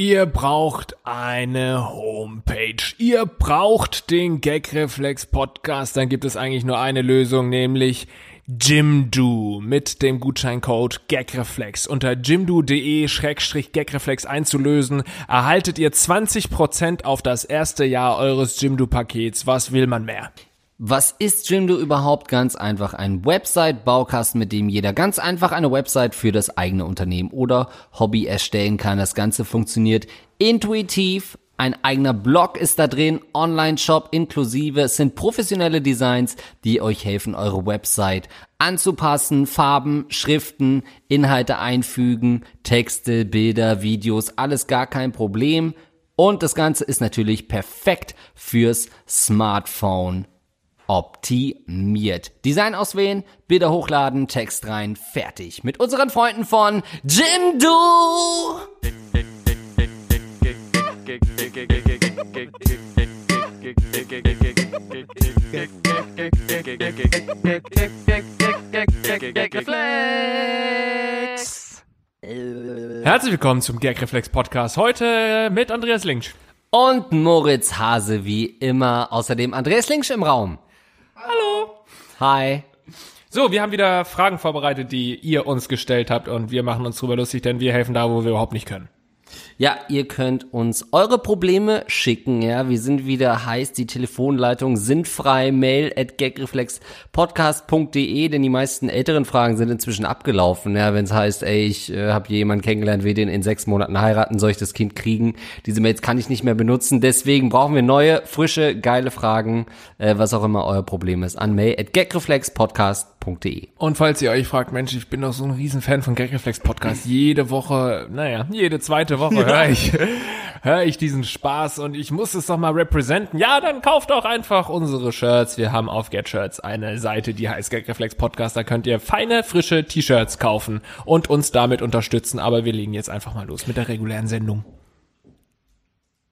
Ihr braucht eine Homepage. Ihr braucht den Gagreflex Podcast. Dann gibt es eigentlich nur eine Lösung, nämlich Jimdo mit dem Gutscheincode Gagreflex. Unter jimdo.de-gagreflex einzulösen, erhaltet ihr 20% auf das erste Jahr eures Jimdo-Pakets. Was will man mehr? Was ist Jimdo überhaupt? Ganz einfach ein Website-Baukasten, mit dem jeder ganz einfach eine Website für das eigene Unternehmen oder Hobby erstellen kann. Das Ganze funktioniert intuitiv. Ein eigener Blog ist da drin, Online-Shop inklusive. Es sind professionelle Designs, die euch helfen, eure Website anzupassen, Farben, Schriften, Inhalte einfügen, Texte, Bilder, Videos, alles gar kein Problem. Und das Ganze ist natürlich perfekt fürs Smartphone optimiert. Design auswählen, Bilder hochladen, Text rein, fertig. Mit unseren Freunden von Jimdo! Herzlich willkommen zum Gagreflex Podcast. Heute mit Andreas Linksch. Und Moritz Hase wie immer. Außerdem Andreas Linksch im Raum. Hallo. Hi. So, wir haben wieder Fragen vorbereitet, die ihr uns gestellt habt und wir machen uns drüber lustig, denn wir helfen da, wo wir überhaupt nicht können. Ja, ihr könnt uns eure Probleme schicken, ja. Wir sind wieder heiß, die Telefonleitungen sind frei. Mail at gagreflexpodcast.de, denn die meisten älteren Fragen sind inzwischen abgelaufen, ja. Wenn es heißt, ey, ich äh, habe jemanden kennengelernt, will den in sechs Monaten heiraten, soll ich das Kind kriegen? Diese Mails kann ich nicht mehr benutzen, deswegen brauchen wir neue, frische, geile Fragen, äh, was auch immer euer Problem ist, an mail at gagreflexpodcast.de. Und falls ihr euch fragt, Mensch, ich bin doch so ein Riesenfan von Gagreflex Podcast, jede Woche, naja, jede zweite Woche höre ich, höre ich diesen Spaß und ich muss es doch mal representen. Ja, dann kauft doch einfach unsere Shirts. Wir haben auf Get Shirts eine Seite, die heißt Gagreflex Podcast. Da könnt ihr feine, frische T-Shirts kaufen und uns damit unterstützen. Aber wir legen jetzt einfach mal los mit der regulären Sendung.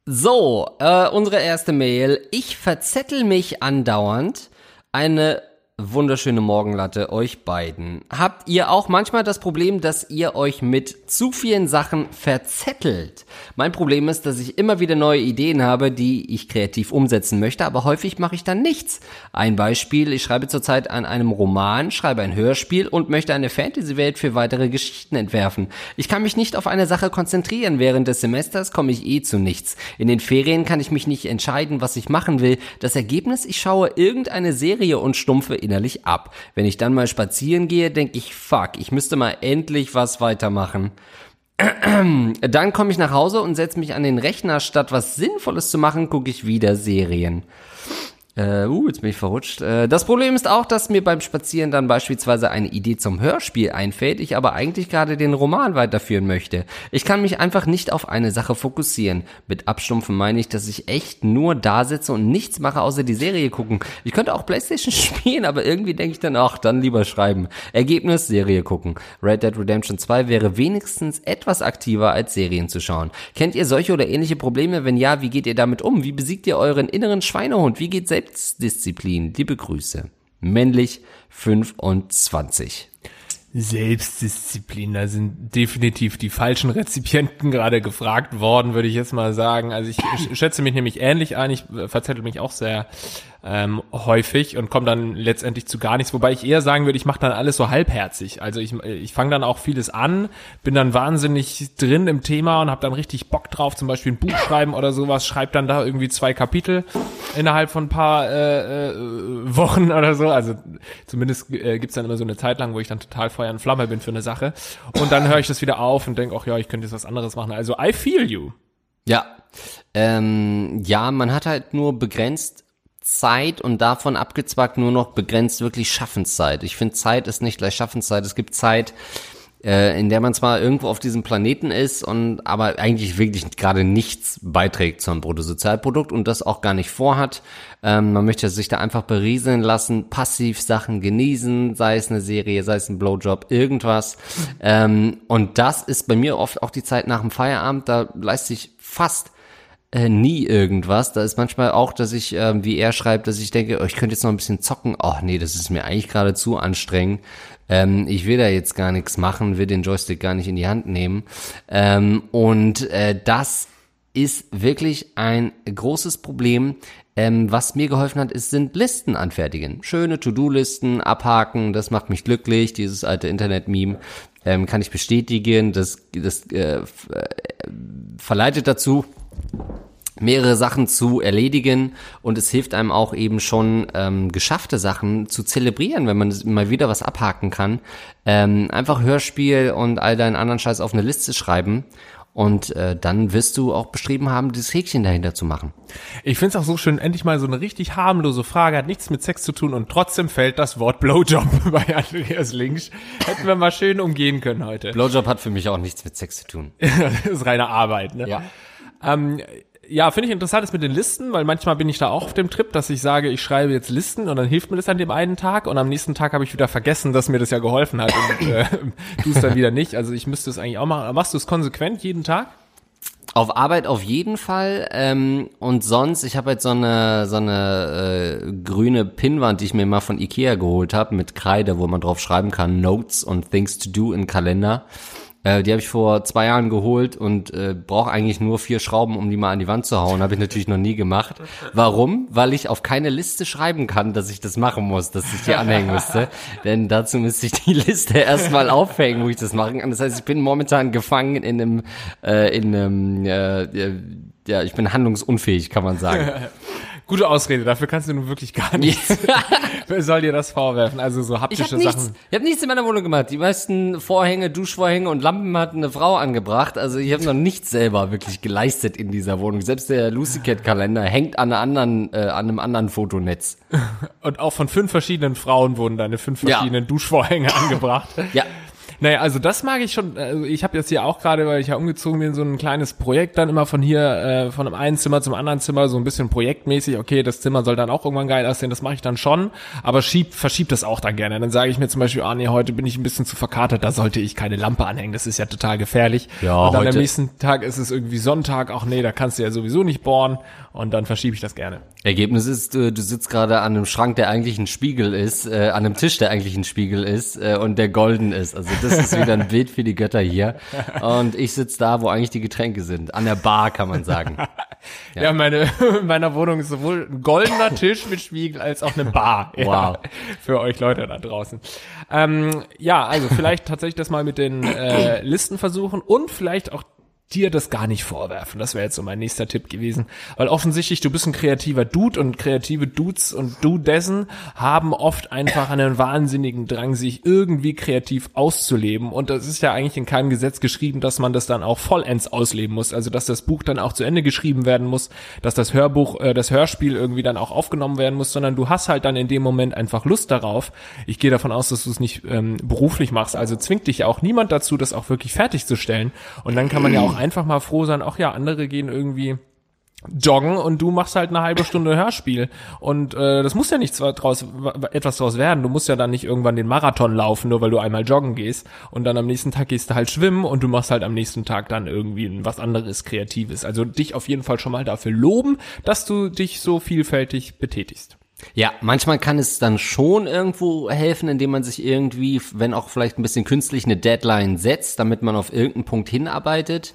So, äh, unsere erste Mail. Ich verzettel mich andauernd. Eine wunderschöne Morgenlatte euch beiden. Habt ihr auch manchmal das Problem, dass ihr euch mit zu vielen Sachen verzettelt? Mein Problem ist, dass ich immer wieder neue Ideen habe, die ich kreativ umsetzen möchte, aber häufig mache ich dann nichts. Ein Beispiel, ich schreibe zurzeit an einem Roman, schreibe ein Hörspiel und möchte eine Fantasy-Welt für weitere Geschichten entwerfen. Ich kann mich nicht auf eine Sache konzentrieren, während des Semesters komme ich eh zu nichts. In den Ferien kann ich mich nicht entscheiden, was ich machen will. Das Ergebnis, ich schaue irgendeine Serie und stumpfe innerlich ab. Wenn ich dann mal spazieren gehe, denke ich, fuck, ich müsste mal endlich was weitermachen. Dann komme ich nach Hause und setze mich an den Rechner. Statt was Sinnvolles zu machen, gucke ich wieder Serien. Äh, uh, jetzt bin ich verrutscht. Äh, das Problem ist auch, dass mir beim Spazieren dann beispielsweise eine Idee zum Hörspiel einfällt, ich aber eigentlich gerade den Roman weiterführen möchte. Ich kann mich einfach nicht auf eine Sache fokussieren. Mit Abstumpfen meine ich, dass ich echt nur da sitze und nichts mache, außer die Serie gucken. Ich könnte auch Playstation spielen, aber irgendwie denke ich dann, ach, dann lieber schreiben. Ergebnis, Serie gucken. Red Dead Redemption 2 wäre wenigstens etwas aktiver als Serien zu schauen. Kennt ihr solche oder ähnliche Probleme? Wenn ja, wie geht ihr damit um? Wie besiegt ihr euren inneren Schweinehund? Wie geht selbst Selbstdisziplin. Liebe Grüße. Männlich 25. Selbstdisziplin, da sind definitiv die falschen Rezipienten gerade gefragt worden, würde ich jetzt mal sagen. Also ich, schätze mich nämlich ähnlich ein, ich verzettel mich auch sehr ähm, häufig und komme dann letztendlich zu gar nichts, wobei ich eher sagen würde, ich mache dann alles so halbherzig. Also ich, ich fange dann auch vieles an, bin dann wahnsinnig drin im Thema und habe dann richtig Bock drauf, zum Beispiel ein Buch schreiben oder sowas, schreibe dann da irgendwie zwei Kapitel innerhalb von ein paar äh, äh, Wochen oder so. Also zumindest äh, gibt's dann immer so eine Zeit lang, wo ich dann total Feuer und Flamme bin für eine Sache. Und dann höre ich das wieder auf und denke, ach ja, ich könnte jetzt was anderes machen. Also I feel you. Ja. Ähm, ja, man hat halt nur begrenzt Zeit und davon abgezwackt nur noch begrenzt wirklich Schaffenszeit. Ich finde, Zeit ist nicht gleich Schaffenszeit. Es gibt Zeit, äh, in der man zwar irgendwo auf diesem Planeten ist und aber eigentlich wirklich gerade nichts beiträgt zum Bruttosozialprodukt und das auch gar nicht vorhat. Ähm, man möchte sich da einfach berieseln lassen, passiv Sachen genießen, sei es eine Serie, sei es ein Blowjob, irgendwas. Ähm, und das ist bei mir oft auch die Zeit nach dem Feierabend. Da leiste ich fast äh, nie irgendwas. Da ist manchmal auch, dass ich, ähm, wie er schreibt, dass ich denke, oh, ich könnte jetzt noch ein bisschen zocken. Ach nee, das ist mir eigentlich gerade zu anstrengend. Ähm, ich will da jetzt gar nichts machen, will den Joystick gar nicht in die Hand nehmen. Ähm, und äh, das ist wirklich ein großes Problem. Ähm, was mir geholfen hat, ist, sind Listen anfertigen. Schöne To-Do-Listen, abhaken, das macht mich glücklich, dieses alte Internet-Meme. Ähm, kann ich bestätigen, das, das äh, äh verleitet dazu, mehrere Sachen zu erledigen und es hilft einem auch eben schon ähm, geschaffte Sachen zu zelebrieren, wenn man mal wieder was abhaken kann. Ähm, einfach Hörspiel und all deinen anderen Scheiß auf eine Liste schreiben und äh, dann wirst du auch beschrieben haben, dieses Häkchen dahinter zu machen. Ich finde es auch so schön, endlich mal so eine richtig harmlose Frage, hat nichts mit Sex zu tun und trotzdem fällt das Wort Blowjob bei Andreas Links. Hätten wir mal schön umgehen können heute. Blowjob hat für mich auch nichts mit Sex zu tun. das ist reine Arbeit, ne? Ja. Ähm, ja, finde ich interessant ist mit den Listen, weil manchmal bin ich da auch auf dem Trip, dass ich sage, ich schreibe jetzt Listen und dann hilft mir das an dem einen Tag und am nächsten Tag habe ich wieder vergessen, dass mir das ja geholfen hat und äh, tu es dann wieder nicht. Also ich müsste es eigentlich auch machen. Machst du es konsequent jeden Tag? Auf Arbeit auf jeden Fall. Ähm, und sonst, ich habe jetzt so eine so eine äh, grüne Pinnwand, die ich mir mal von Ikea geholt habe, mit Kreide, wo man drauf schreiben kann, Notes und Things to Do in Kalender. Äh, die habe ich vor zwei Jahren geholt und äh, brauche eigentlich nur vier Schrauben, um die mal an die Wand zu hauen. Habe ich natürlich noch nie gemacht. Warum? Weil ich auf keine Liste schreiben kann, dass ich das machen muss, dass ich die anhängen müsste. Denn dazu müsste ich die Liste erstmal aufhängen, wo ich das machen kann. Das heißt, ich bin momentan gefangen in einem, äh, in einem, äh, ja, ich bin handlungsunfähig, kann man sagen. Gute Ausrede, dafür kannst du nun wirklich gar nichts. Wer soll dir das vorwerfen? Also so haptische ich hab Sachen. Nichts, ich habe nichts in meiner Wohnung gemacht. Die meisten Vorhänge, Duschvorhänge und Lampen hat eine Frau angebracht. Also ich habe noch nichts selber wirklich geleistet in dieser Wohnung. Selbst der Lucy Cat Kalender hängt an, einer anderen, äh, an einem anderen Fotonetz. Und auch von fünf verschiedenen Frauen wurden deine fünf verschiedenen ja. Duschvorhänge angebracht. Ja. Naja, also das mag ich schon. Also ich habe jetzt hier auch gerade, weil ich ja umgezogen bin, so ein kleines Projekt dann immer von hier, äh, von einem einen Zimmer zum anderen Zimmer, so ein bisschen projektmäßig. Okay, das Zimmer soll dann auch irgendwann geil aussehen, das mache ich dann schon, aber schieb, verschiebt das auch dann gerne. Dann sage ich mir zum Beispiel, ah nee, heute bin ich ein bisschen zu verkatert, da sollte ich keine Lampe anhängen, das ist ja total gefährlich. Ja, und dann heute am nächsten Tag ist es irgendwie Sonntag, ach nee, da kannst du ja sowieso nicht bohren und dann verschiebe ich das gerne. Ergebnis ist, du, du sitzt gerade an einem Schrank, der eigentlich ein Spiegel ist, äh, an einem Tisch, der eigentlich ein Spiegel ist äh, und der golden ist. Also das ist wieder ein Bild für die Götter hier. Und ich sitze da, wo eigentlich die Getränke sind. An der Bar, kann man sagen. Ja, ja meine, in meiner Wohnung ist sowohl ein goldener Tisch mit Spiegel als auch eine Bar. Ja, wow. Für euch Leute da draußen. Ähm, ja, also vielleicht tatsächlich das mal mit den äh, Listen versuchen und vielleicht auch dir das gar nicht vorwerfen. Das wäre jetzt so mein nächster Tipp gewesen. Weil offensichtlich, du bist ein kreativer Dude und kreative Dudes und Dudessen haben oft einfach einen wahnsinnigen Drang, sich irgendwie kreativ auszuleben. Und das ist ja eigentlich in keinem Gesetz geschrieben, dass man das dann auch vollends ausleben muss. Also, dass das Buch dann auch zu Ende geschrieben werden muss, dass das Hörbuch, äh, das Hörspiel irgendwie dann auch aufgenommen werden muss, sondern du hast halt dann in dem Moment einfach Lust darauf. Ich gehe davon aus, dass du es nicht ähm, beruflich machst. Also zwingt dich ja auch niemand dazu, das auch wirklich fertigzustellen. Und dann kann man ja auch einfach mal froh sein, ach ja, andere gehen irgendwie joggen und du machst halt eine halbe Stunde Hörspiel und äh, das muss ja nichts draus etwas draus werden. Du musst ja dann nicht irgendwann den Marathon laufen, nur weil du einmal joggen gehst und dann am nächsten Tag gehst du halt schwimmen und du machst halt am nächsten Tag dann irgendwie was anderes kreatives. Also dich auf jeden Fall schon mal dafür loben, dass du dich so vielfältig betätigst. Ja, manchmal kann es dann schon irgendwo helfen, indem man sich irgendwie, wenn auch vielleicht ein bisschen künstlich, eine Deadline setzt, damit man auf irgendeinen Punkt hinarbeitet.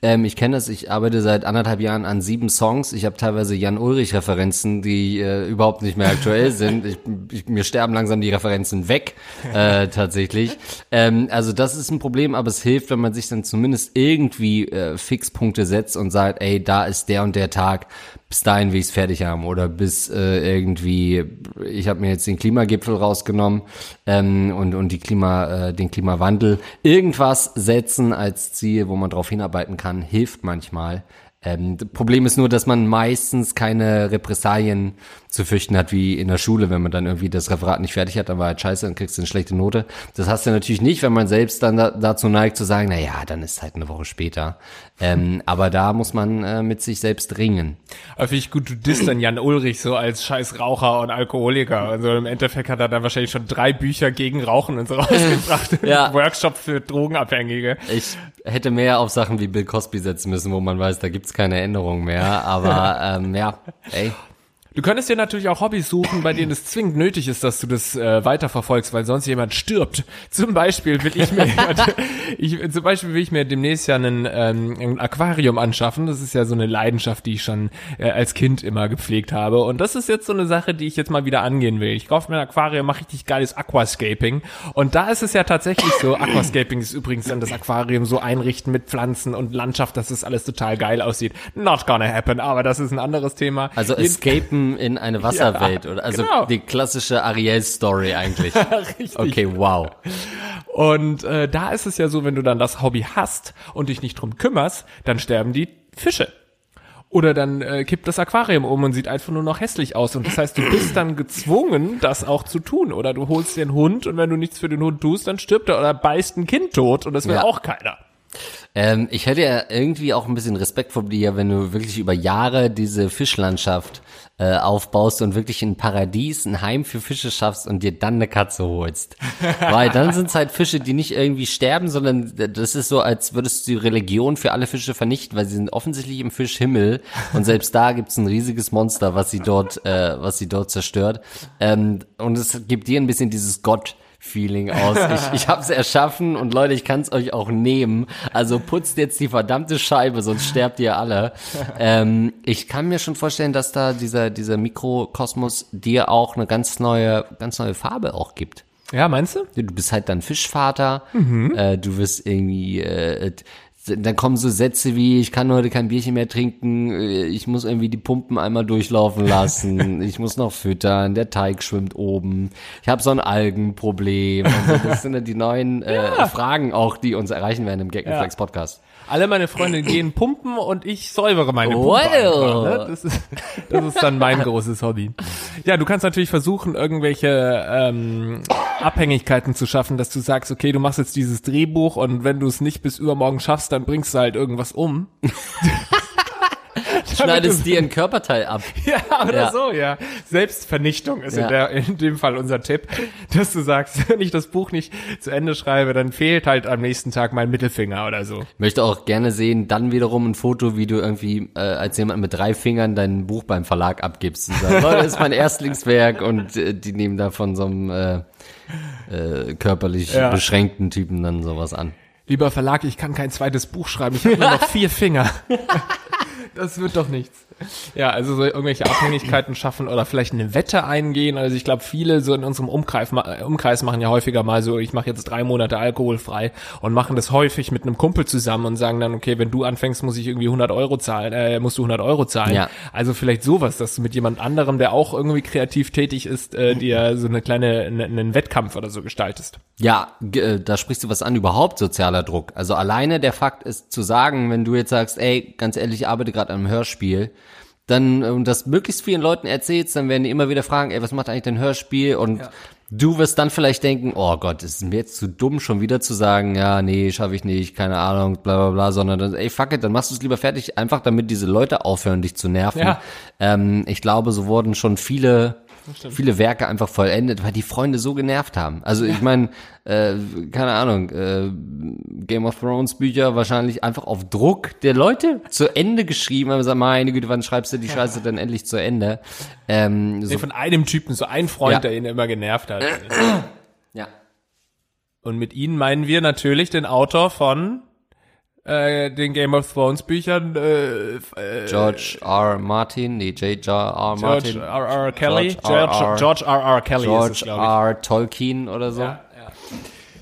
Ähm, ich kenne das, ich arbeite seit anderthalb Jahren an sieben Songs. Ich habe teilweise Jan-Ulrich-Referenzen, die äh, überhaupt nicht mehr aktuell sind. Ich, ich, mir sterben langsam die Referenzen weg, äh, tatsächlich. Ähm, also das ist ein Problem, aber es hilft, wenn man sich dann zumindest irgendwie äh, Fixpunkte setzt und sagt, ey, da ist der und der Tag, bis dahin will ich es fertig haben oder bis äh, irgendwie, ich habe mir jetzt den Klimagipfel rausgenommen ähm, und, und die Klima, äh, den Klimawandel. Irgendwas setzen als Ziel, wo man drauf hinarbeiten kann, hilft manchmal. Ähm, Problem ist nur, dass man meistens keine Repressalien zu fürchten hat wie in der Schule, wenn man dann irgendwie das Referat nicht fertig hat, dann war halt scheiße, dann kriegst du eine schlechte Note. Das hast du natürlich nicht, wenn man selbst dann da, dazu neigt zu sagen, na ja, dann ist halt eine Woche später. Ähm, aber da muss man äh, mit sich selbst ringen. Aber finde ich gut, du disst dann Jan Ulrich so als scheiß Raucher und Alkoholiker. Also im Endeffekt hat er dann wahrscheinlich schon drei Bücher gegen Rauchen und so rausgebracht. ja. Workshop für Drogenabhängige. Ich hätte mehr auf Sachen wie Bill Cosby setzen müssen, wo man weiß, da gibt's keine Erinnerung mehr, aber ähm, ja, ey. Du könntest dir natürlich auch Hobbys suchen, bei denen es zwingend nötig ist, dass du das äh, weiterverfolgst, weil sonst jemand stirbt. Zum Beispiel will ich mir, ich, zum Beispiel will ich mir demnächst ja einen, ähm, ein Aquarium anschaffen. Das ist ja so eine Leidenschaft, die ich schon äh, als Kind immer gepflegt habe. Und das ist jetzt so eine Sache, die ich jetzt mal wieder angehen will. Ich kaufe mir ein Aquarium, mache richtig geiles Aquascaping. Und da ist es ja tatsächlich so. Aquascaping ist übrigens dann das Aquarium so einrichten mit Pflanzen und Landschaft, dass das alles total geil aussieht. Not gonna happen, aber das ist ein anderes Thema. Also Escapen in eine Wasserwelt oder also genau. die klassische Ariel-Story eigentlich. Richtig. Okay, wow. Und äh, da ist es ja so, wenn du dann das Hobby hast und dich nicht drum kümmerst, dann sterben die Fische. Oder dann äh, kippt das Aquarium um und sieht einfach nur noch hässlich aus. Und das heißt, du bist dann gezwungen, das auch zu tun. Oder du holst dir einen Hund und wenn du nichts für den Hund tust, dann stirbt er oder beißt ein Kind tot und das will Ja. auch keiner. Ähm, ich hätte ja irgendwie auch ein bisschen Respekt vor dir, wenn du wirklich über Jahre diese Fischlandschaft äh, aufbaust und wirklich ein Paradies, ein Heim für Fische schaffst und dir dann eine Katze holst. Weil dann sind es halt Fische, die nicht irgendwie sterben, sondern das ist so, als würdest du die Religion für alle Fische vernichten, weil sie sind offensichtlich im Fischhimmel und selbst da gibt's ein riesiges Monster, was sie dort, äh, was sie dort zerstört. Ähm, und es gibt dir ein bisschen dieses Gott. Feeling aus. Ich, ich habe es erschaffen und Leute, ich kann es euch auch nehmen. Also putzt jetzt die verdammte Scheibe, sonst sterbt ihr alle. Ähm, ich kann mir schon vorstellen, dass da dieser dieser Mikrokosmos dir auch eine ganz neue ganz neue Farbe auch gibt. Ja, meinst du? Du bist halt dann Fischvater. Äh, du wirst irgendwie äh, dann kommen so Sätze wie, ich kann heute kein Bierchen mehr trinken, äh, ich muss irgendwie die Pumpen einmal durchlaufen lassen, ich muss noch füttern, der Teig schwimmt oben, ich habe so ein Algenproblem. So, das sind dann die neuen äh, Fragen auch, die uns erreichen werden im Gaggenflex Podcast. Alle meine Freunde gehen pumpen und ich säubere meine Pumpe. Wow. einfach, ne? das, ist, das ist dann mein großes Hobby. Ja, du kannst natürlich versuchen, irgendwelche ähm, Abhängigkeiten zu schaffen, dass du sagst, okay, du machst jetzt dieses Drehbuch und wenn du es nicht bis übermorgen schaffst, dann bringst du halt irgendwas um. Schneidest dir ein Körperteil ab. Ja, oder Ja. so, ja. Selbstvernichtung ist Ja. in, der, in dem Fall unser Tipp, dass du sagst, wenn ich das Buch nicht zu Ende schreibe, dann fehlt halt am nächsten Tag mein Mittelfinger oder so. Möchte auch gerne sehen, dann wiederum ein Foto, wie du irgendwie äh, als jemand mit drei Fingern dein Buch beim Verlag abgibst. Und sagst, Leute, das ist mein Erstlingswerk und äh, die nehmen da von so einem äh, äh, körperlich Ja. beschränkten Typen dann sowas an. Lieber Verlag, ich kann kein zweites Buch schreiben, ich habe nur noch vier Finger. Das wird doch nichts. Ja, also so irgendwelche Abhängigkeiten schaffen oder vielleicht eine Wette eingehen. Also ich glaube, viele so in unserem Umkreis, ma- Umkreis machen ja häufiger mal so, ich mache jetzt drei Monate alkoholfrei und machen das häufig mit einem Kumpel zusammen und sagen dann, okay, wenn du anfängst, muss ich irgendwie 100 Euro zahlen, äh, musst du 100 Euro zahlen. Ja. Also vielleicht sowas, dass du mit jemand anderem, der auch irgendwie kreativ tätig ist, äh, dir so eine kleine, ne- einen Wettkampf oder so gestaltest. Ja, äh, da sprichst du was an, überhaupt sozialer Druck. Also alleine der Fakt ist zu sagen, wenn du jetzt sagst, ey, ganz ehrlich, ich arbeite gerade an einem Hörspiel, dann äh, und das möglichst vielen Leuten erzählst, dann werden die immer wieder fragen, ey, was macht eigentlich dein Hörspiel? Und du wirst dann vielleicht denken, oh Gott, ist mir jetzt zu dumm, schon wieder zu sagen, ja, nee, schaffe ich nicht, keine Ahnung, bla bla bla, sondern dann, ey, fuck it, dann machst du es lieber fertig, einfach damit diese Leute aufhören, dich zu nerven. Ja. Ähm, ich glaube, so wurden schon viele viele Werke einfach vollendet, weil die Freunde so genervt haben. Also ich meine, äh, keine Ahnung, äh, Game of Thrones Bücher wahrscheinlich einfach auf Druck der Leute zu Ende geschrieben, aber sag meine Güte, wann schreibst du die Scheiße denn endlich zu Ende? Ähm, so, Nee, von einem Typen, so ein Freund, Ja. der ihn immer genervt hat. ja. Und mit ihnen meinen wir natürlich den Autor von äh, den Game of Thrones Büchern, äh, äh, George R. Martin, nee, J. R. George Martin, R. R. Kelly, George R. George, R. George. Kelly ist es, George glaube ich. R. Tolkien oder so. Ja, ja.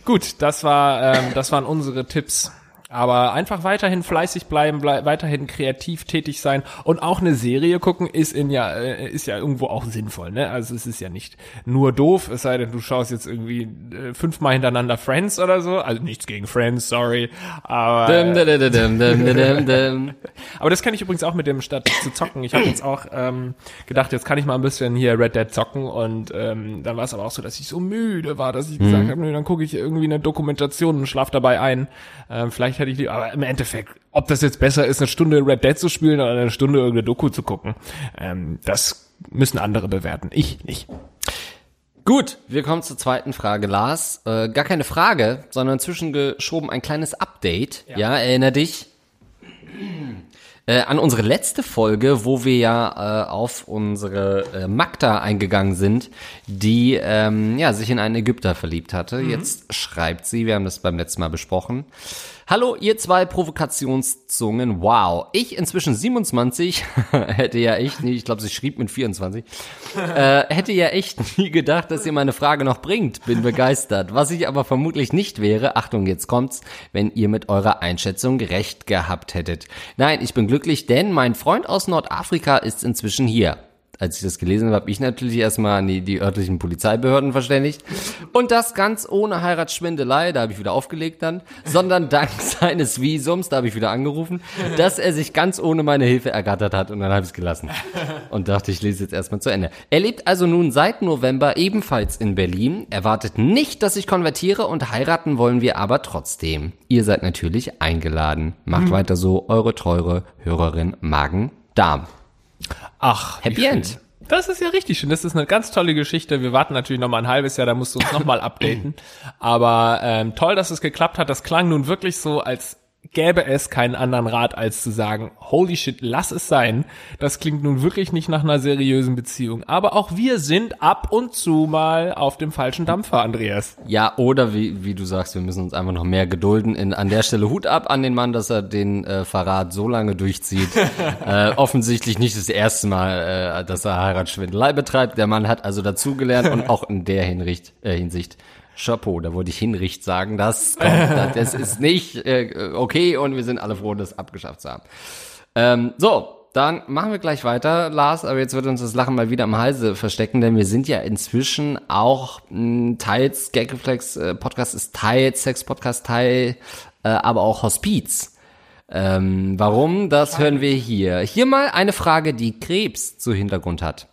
Gut, das war, ähm, das waren unsere Tipps. Aber einfach weiterhin fleißig bleiben, blei weiterhin kreativ tätig sein und auch eine Serie gucken ist in ja äh, ist ja irgendwo auch sinnvoll, ne? Also es ist ja nicht nur doof, es sei denn du schaust jetzt irgendwie äh, fünfmal hintereinander Friends oder so, also nichts gegen Friends, sorry, aber Dum, dum, dum, aber das kann ich übrigens auch mit dem statt zu zocken. Ich habe jetzt auch ähm, gedacht, jetzt kann ich mal ein bisschen hier Red Dead zocken und ähm, dann war es aber auch so, dass ich so müde war, dass ich gesagt habe, nö, dann gucke ich irgendwie eine Dokumentation und schlaf dabei ein. Ähm, vielleicht hätte ich die, aber im Endeffekt, ob das jetzt besser ist, eine Stunde Red Dead zu spielen oder eine Stunde irgendeine Doku zu gucken, ähm, das müssen andere bewerten. Ich nicht. Gut, wir kommen zur zweiten Frage, Lars. Äh, gar keine Frage, sondern zwischengeschoben ein kleines Update. Ja, erinner dich. Äh, an unsere letzte Folge, wo wir ja äh, auf unsere äh, Magda eingegangen sind, die ähm, ja sich in einen Ägypter verliebt hatte. Jetzt schreibt sie, wir haben das beim letzten Mal besprochen. Hallo, ihr zwei Provokationszungen. Wow. Ich inzwischen 27, hätte ja echt nie, ich glaube, sie schrieb mit 24, äh, hätte ja echt nie gedacht, dass ihr meine Frage noch bringt. Bin begeistert. Was ich aber vermutlich nicht wäre, Achtung, jetzt kommt's, wenn ihr mit eurer Einschätzung recht gehabt hättet. Nein, ich bin glücklich, denn mein Freund aus Nordafrika ist inzwischen hier als ich das gelesen habe, habe ich natürlich erstmal an die, die örtlichen Polizeibehörden verständigt. Und das ganz ohne Heiratsschwindelei, da habe ich wieder aufgelegt dann, sondern dank seines Visums, da habe ich wieder angerufen, dass er sich ganz ohne meine Hilfe ergattert hat und dann habe ich es gelassen. Und dachte, ich lese jetzt erstmal zu Ende. Er lebt also nun seit November ebenfalls in Berlin, erwartet nicht, dass ich konvertiere und heiraten wollen wir aber trotzdem. Ihr seid natürlich eingeladen. Macht weiter so, eure teure Hörerin Magen Darm. Ach, Happy schön. End. Das ist ja richtig schön. Das ist eine ganz tolle Geschichte. Wir warten natürlich noch mal ein halbes Jahr, da musst du uns noch mal updaten. Aber ähm, toll, dass es geklappt hat. Das klang nun wirklich so, als gäbe es keinen anderen Rat, als zu sagen, holy shit, lass es sein. Das klingt nun wirklich nicht nach einer seriösen Beziehung. Aber auch wir sind ab und zu mal auf dem falschen Dampfer, Andreas. Ja, oder wie, wie du sagst, wir müssen uns einfach noch mehr gedulden. In, an der Stelle Hut ab an den Mann, dass er den äh, Verrat so lange durchzieht. äh, offensichtlich nicht das erste Mal, äh, dass er Heiratsschwindelei betreibt. Der Mann hat also dazugelernt und auch in der Hinricht, äh, Hinsicht Chapeau, da wollte ich Hinricht sagen. Das kommt, das ist nicht äh, okay und wir sind alle froh, das abgeschafft zu haben. Ähm, so, dann machen wir gleich weiter, Lars, aber jetzt wird uns das Lachen mal wieder am Halse verstecken, denn wir sind ja inzwischen auch mh, teils Gagreflex äh, Podcast ist teils Sex Podcast Teil, äh, aber auch Hospiz. Ähm, warum? Das hören wir hier. Hier mal eine Frage, die Krebs zu Hintergrund hat.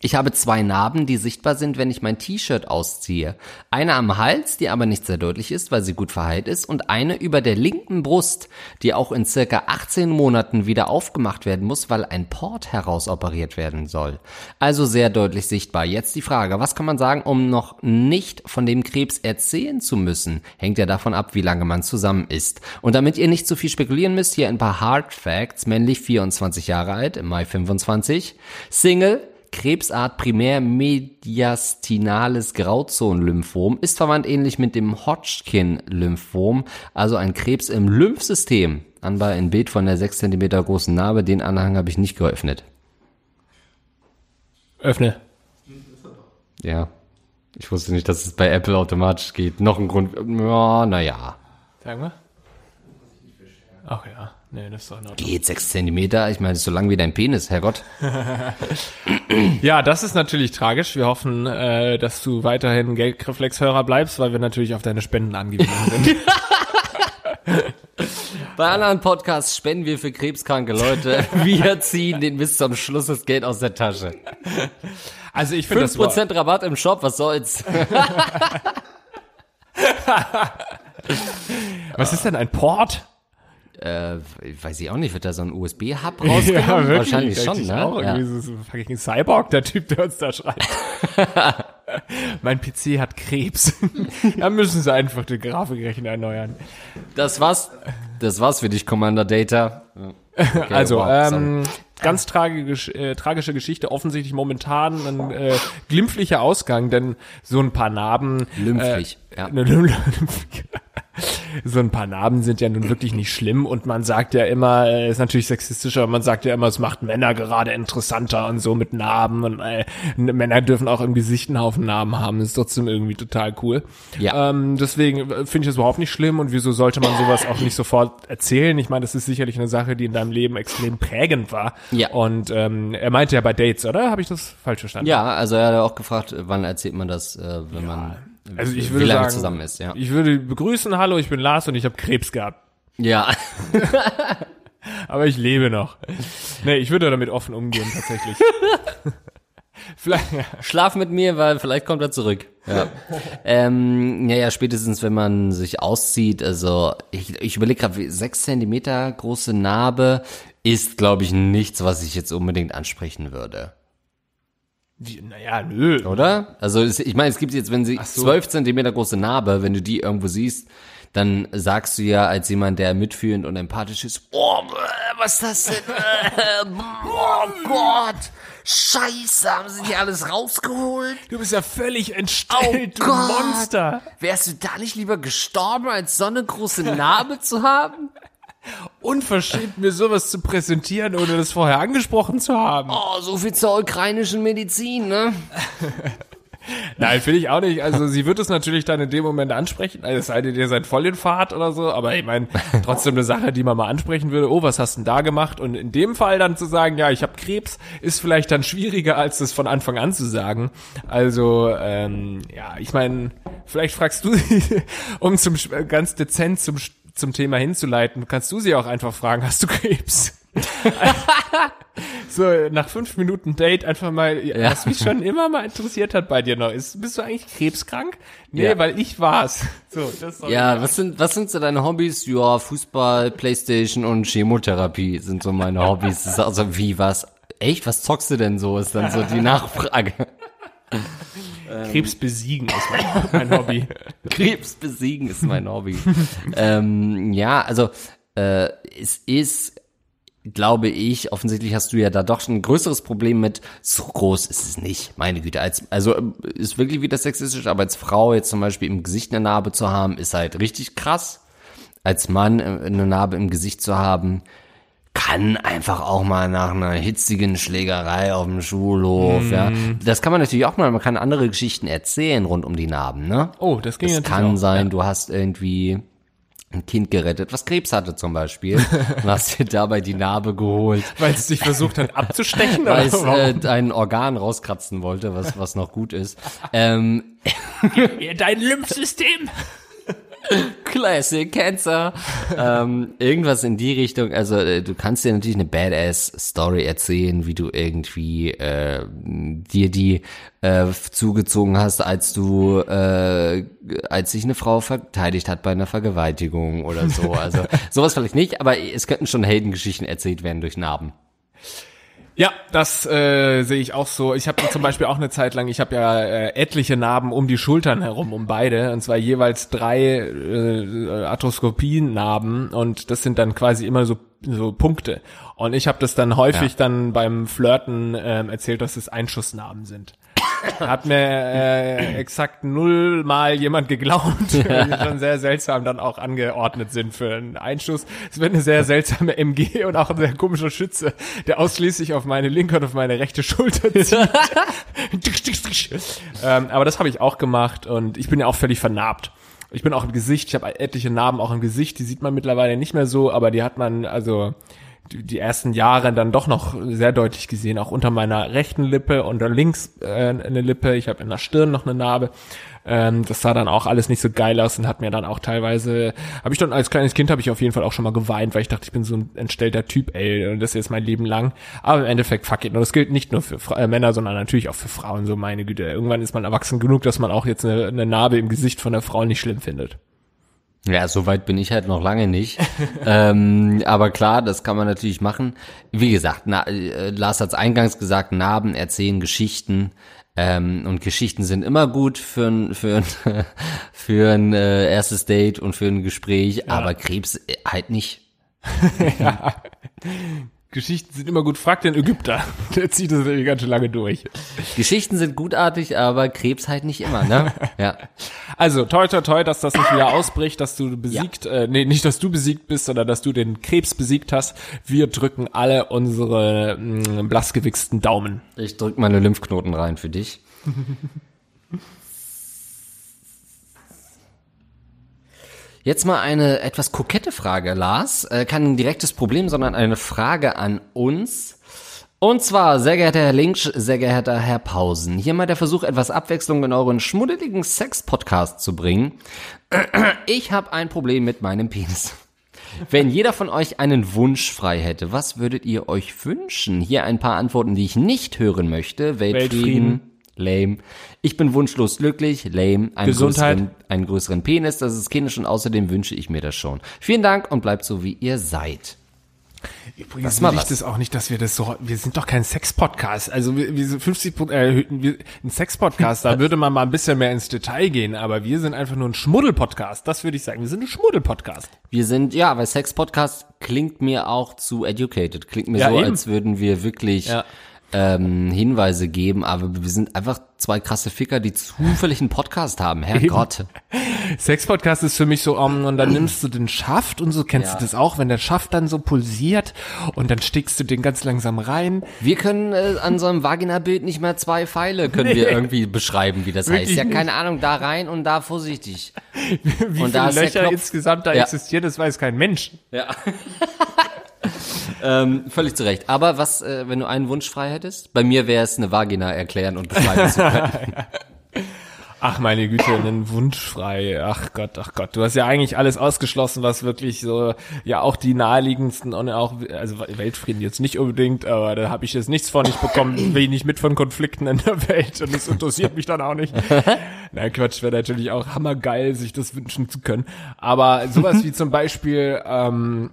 Ich habe zwei Narben, die sichtbar sind, wenn ich mein T-Shirt ausziehe. Eine am Hals, die aber nicht sehr deutlich ist, weil sie gut verheilt ist, und eine über der linken Brust, die auch in circa 18 Monaten wieder aufgemacht werden muss, weil ein Port herausoperiert werden soll. Also sehr deutlich sichtbar. Jetzt die Frage, was kann man sagen, um noch nicht von dem Krebs erzählen zu müssen? Hängt ja davon ab, wie lange man zusammen ist. Und damit ihr nicht zu viel spekulieren müsst, hier ein paar Hard Facts. Männlich 24 Jahre alt, im Mai 25. Single, Krebsart primär mediastinales Grauzonenlymphom ist verwandt ähnlich mit dem Hodgkin-Lymphom, also ein Krebs im Lymphsystem. Anbei ein Bild von der 6 cm großen Narbe, den Anhang habe ich nicht geöffnet. Öffne. Ja. Ich wusste nicht, dass es bei Apple automatisch geht. Noch ein Grund. Ja, naja. Sag mal. Ach ja. Nee, das ist doch in Ordnung. Geht 6 cm? Ich meine, das ist so lang wie dein Penis, Herrgott. Ja, das ist natürlich tragisch. Wir hoffen, äh, dass du weiterhin Geldreflexhörer bleibst, weil wir natürlich auf deine Spenden angewiesen sind. Bei anderen Podcasts spenden wir für krebskranke Leute. Wir ziehen den bis zum Schluss das Geld aus der Tasche. Also ich finde das war, 5% Rabatt im Shop, was soll's? Was ist denn ein Port? Äh, weiß ich auch nicht, wird da so ein USB-Hub rausgenommen? Wahrscheinlich Dachte schon, ich ne? Auch. Ja. Irgendwie so ein fucking Cyborg, der Typ, der uns da schreibt. mein PC hat Krebs. da müssen sie einfach den Grafikrechner erneuern. Das war's, das war's für dich, Commander Data. Okay, also, wow, ähm, ganz tragisch, äh, tragische Geschichte, offensichtlich momentan ein äh, glimpflicher Ausgang, denn so ein paar Narben. Lymphlich, äh, ja. So ein paar Narben sind ja nun wirklich nicht schlimm und man sagt ja immer, äh, ist natürlich sexistisch, aber man sagt ja immer, es macht Männer gerade interessanter und so mit Narben und äh, Männer dürfen auch im Gesicht einen Haufen Narben haben, ist trotzdem irgendwie total cool. Ja. Ähm, deswegen äh, finde ich das überhaupt nicht schlimm und wieso sollte man sowas auch nicht sofort erzählen? Ich meine, das ist sicherlich eine Sache, die in deinem Leben extrem prägend war. Ja. Und ähm, er meinte ja bei Dates, oder? Habe ich das falsch verstanden? Ja, also er hat auch gefragt, wann erzählt man das, äh, wenn man Also ich wie würde lange sagen, zusammen ist, ja. ich würde begrüßen, hallo, ich bin Lars und ich habe Krebs gehabt. Ja, Aber ich lebe noch. Nee, ich würde damit offen umgehen, tatsächlich. Vielleicht, ja. schlaf mit mir, weil vielleicht kommt er zurück. Ja. ähm, ja, ja, spätestens wenn man sich auszieht, also ich, ich überlege gerade, sechs Zentimeter große Narbe ist, glaube ich, nichts, was ich jetzt unbedingt ansprechen würde. Wie, naja, nö. Oder? Also ich meine, es gibt jetzt, wenn sie so. zwölf Zentimeter große Narbe, wenn du die irgendwo siehst, dann sagst du ja als jemand, der mitfühlend und empathisch ist, oh, was ist das denn? oh Gott, scheiße, haben sie dir alles rausgeholt? Du bist ja völlig entstellt, oh du Gott. Monster. Wärst du da nicht lieber gestorben, als so eine große Narbe zu haben? Unverschämt, mir sowas zu präsentieren, ohne das vorher angesprochen zu haben. Oh, so viel zur ukrainischen Medizin, ne? Nein, finde ich auch nicht. Also sie wird es natürlich dann in dem Moment ansprechen, also es sei denn, ihr seid voll in Fahrt oder so, aber ich meine, trotzdem eine Sache, die man mal ansprechen würde, oh, was hast du denn da gemacht? Und in dem Fall dann zu sagen, ja, ich habe Krebs, ist vielleicht dann schwieriger, als das von Anfang an zu sagen. Also, ähm, ja, ich meine, vielleicht fragst du sie, um zum ganz dezent zum zum Thema hinzuleiten, kannst du sie auch einfach fragen, hast du Krebs? so, nach fünf Minuten Date einfach mal, ja. was mich schon immer mal interessiert hat bei dir noch, ist, bist du eigentlich krebskrank? Nee, ja. weil ich war's. So, das ja, was sind, was sind so deine Hobbys? Ja, Fußball, Playstation und Chemotherapie sind so meine Hobbys. Das ist also wie was? Echt? Was zockst du denn so? Ist dann so die Nachfrage. Krebs besiegen ist mein, mein Hobby. Krebs besiegen ist mein Hobby. ähm, ja, also äh, es ist, glaube ich, offensichtlich hast du ja da doch schon ein größeres Problem mit. So groß ist es nicht, meine Güte. Als, also ist wirklich wieder sexistisch, aber als Frau jetzt zum Beispiel im Gesicht eine Narbe zu haben, ist halt richtig krass. Als Mann äh, eine Narbe im Gesicht zu haben, kann einfach auch mal nach einer hitzigen Schlägerei auf dem Schulhof, mm. ja. Mhm. Das kann man natürlich auch mal, man kann andere Geschichten erzählen rund um die Narben, ne? Oh, das ging das natürlich kann auch, sein, ja. du hast irgendwie ein Kind gerettet, was Krebs hatte zum Beispiel, und hast dir dabei die Narbe geholt. Weil es dich versucht hat abzustechen? Weil es äh, dein Organ rauskratzen wollte, was, was noch gut ist. Ähm, Dein Lymphsystem! Classic Cancer. ähm, irgendwas in die Richtung. Also äh, du kannst dir natürlich eine Badass-Story erzählen, wie du irgendwie äh, dir die äh, zugezogen hast, als du, äh, als sich eine Frau verteidigt hat bei einer Vergewaltigung oder so. Also sowas vielleicht nicht, aber es könnten schon Heldengeschichten erzählt werden durch Narben. Ja, das äh, sehe ich auch so. Ich habe zum Beispiel auch eine Zeit lang, ich habe ja äh, etliche Narben um die Schultern herum, um beide, und zwar jeweils drei äh, Arthroskopien-Narben und das sind dann quasi immer so so Punkte. Und ich habe das dann häufig ja. dann beim Flirten äh, erzählt, dass es Einschussnarben sind. Hat mir äh, exakt nullmal jemand geglaubt, ja. die schon sehr seltsam dann auch angeordnet sind für einen Einschuss. Es wird eine sehr seltsame MG und auch ein sehr komischer Schütze, der ausschließlich auf meine linke und auf meine rechte Schulter zieht. ähm, aber das habe ich auch gemacht und ich bin ja auch völlig vernarbt. Ich bin auch im Gesicht, ich habe etliche Narben auch im Gesicht, die sieht man mittlerweile nicht mehr so, aber die hat man, also die ersten Jahre dann doch noch sehr deutlich gesehen, auch unter meiner rechten Lippe und links äh, eine Lippe. Ich habe in der Stirn noch eine Narbe. Ähm, das sah dann auch alles nicht so geil aus und hat mir dann auch teilweise, habe ich dann als kleines Kind habe ich auf jeden Fall auch schon mal geweint, weil ich dachte, ich bin so ein entstellter Typ, ey, und das ist jetzt mein Leben lang. Aber im Endeffekt, fuck it. Und das gilt nicht nur für Fra äh, Männer, sondern natürlich auch für Frauen, so meine Güte. Irgendwann ist man erwachsen genug, dass man auch jetzt eine, eine Narbe im Gesicht von der Frau nicht schlimm findet. Ja, so weit bin ich halt noch lange nicht. ähm, aber klar, das kann man natürlich machen. Wie gesagt, na, äh, Lars hat's eingangs gesagt, Narben erzählen Geschichten. Ähm, und Geschichten sind immer gut für ein, für ein, für ein äh, erstes Date und für ein Gespräch, ja. aber Krebs äh, halt nicht. ja. Geschichten sind immer gut. Frag den Ägypter. Der zieht das nämlich ganz schön lange durch. Geschichten sind gutartig, aber Krebs halt nicht immer, ne? Ja. Also, toi, toi, toi, dass das nicht wieder ausbricht, dass du besiegt, ja. äh, nee, nicht, dass du besiegt bist, sondern dass du den Krebs besiegt hast. Wir drücken alle unsere mh, mm, blassgewichsten Daumen. Ich drück meine Lymphknoten rein für dich. Jetzt mal eine etwas kokette Frage, Lars. Äh, kein direktes Problem, sondern eine Frage an uns. Und zwar, sehr geehrter Herr Linksch, sehr geehrter Herr Pausen, hier mal der Versuch, etwas Abwechslung in euren schmuddeligen Sex-Podcast zu bringen. Ich habe ein Problem mit meinem Penis. Wenn jeder von euch einen Wunsch frei hätte, was würdet ihr euch wünschen? Hier ein paar Antworten, die ich nicht hören möchte. Weltfrieden. Weltfrieden lame. Ich bin wunschlos glücklich, lame. Einen Gesundheit. Größeren, einen größeren Penis, das ist kindisch und außerdem wünsche ich mir das schon. Vielen Dank und bleibt so, wie ihr seid. Übrigens will ich was. das auch nicht, dass wir das so, wir sind doch kein Sex-Podcast. Also wir, wir sind 50, Pro- äh, wir, ein Sex-Podcast, da würde man mal ein bisschen mehr ins Detail gehen, aber wir sind einfach nur ein Schmuddel-Podcast. Das würde ich sagen. Wir sind ein Schmuddel-Podcast. Wir sind, ja, weil Sex-Podcast klingt mir auch zu educated. Klingt mir Ja, so, eben. als würden wir wirklich Ja. Ähm, Hinweise geben, aber wir sind einfach zwei krasse Ficker, die zufällig einen Podcast haben. Herrgott. Sex-Podcast ist für mich so, um, und dann nimmst du den Schaft und so, kennst Ja. du das auch, wenn der Schaft dann so pulsiert und dann stickst du den ganz langsam rein. Wir können äh, an so einem Vagina-Bild nicht mehr zwei Pfeile, können wir Nee. irgendwie beschreiben, wie das Wirklich heißt. Ja, keine Ahnung, da rein und da vorsichtig. Wie Und da viele der Löcher insgesamt da Ja. existieren, das weiß kein Mensch. Ja. ähm, völlig zu Recht. Aber was, äh, wenn du einen Wunsch frei hättest? Bei mir wäre es eine Vagina erklären und beschreiben zu können. Ach meine Güte, einen Wunsch frei. Ach Gott, ach Gott. Du hast ja eigentlich alles ausgeschlossen, was wirklich so, ja auch die naheliegendsten und auch, also Weltfrieden jetzt nicht unbedingt, aber da habe ich jetzt nichts von. Ich bekomme wenig mit von Konflikten in der Welt und das interessiert mich dann auch nicht. Na Quatsch, wäre natürlich auch hammergeil, sich das wünschen zu können. Aber sowas wie zum Beispiel, ähm,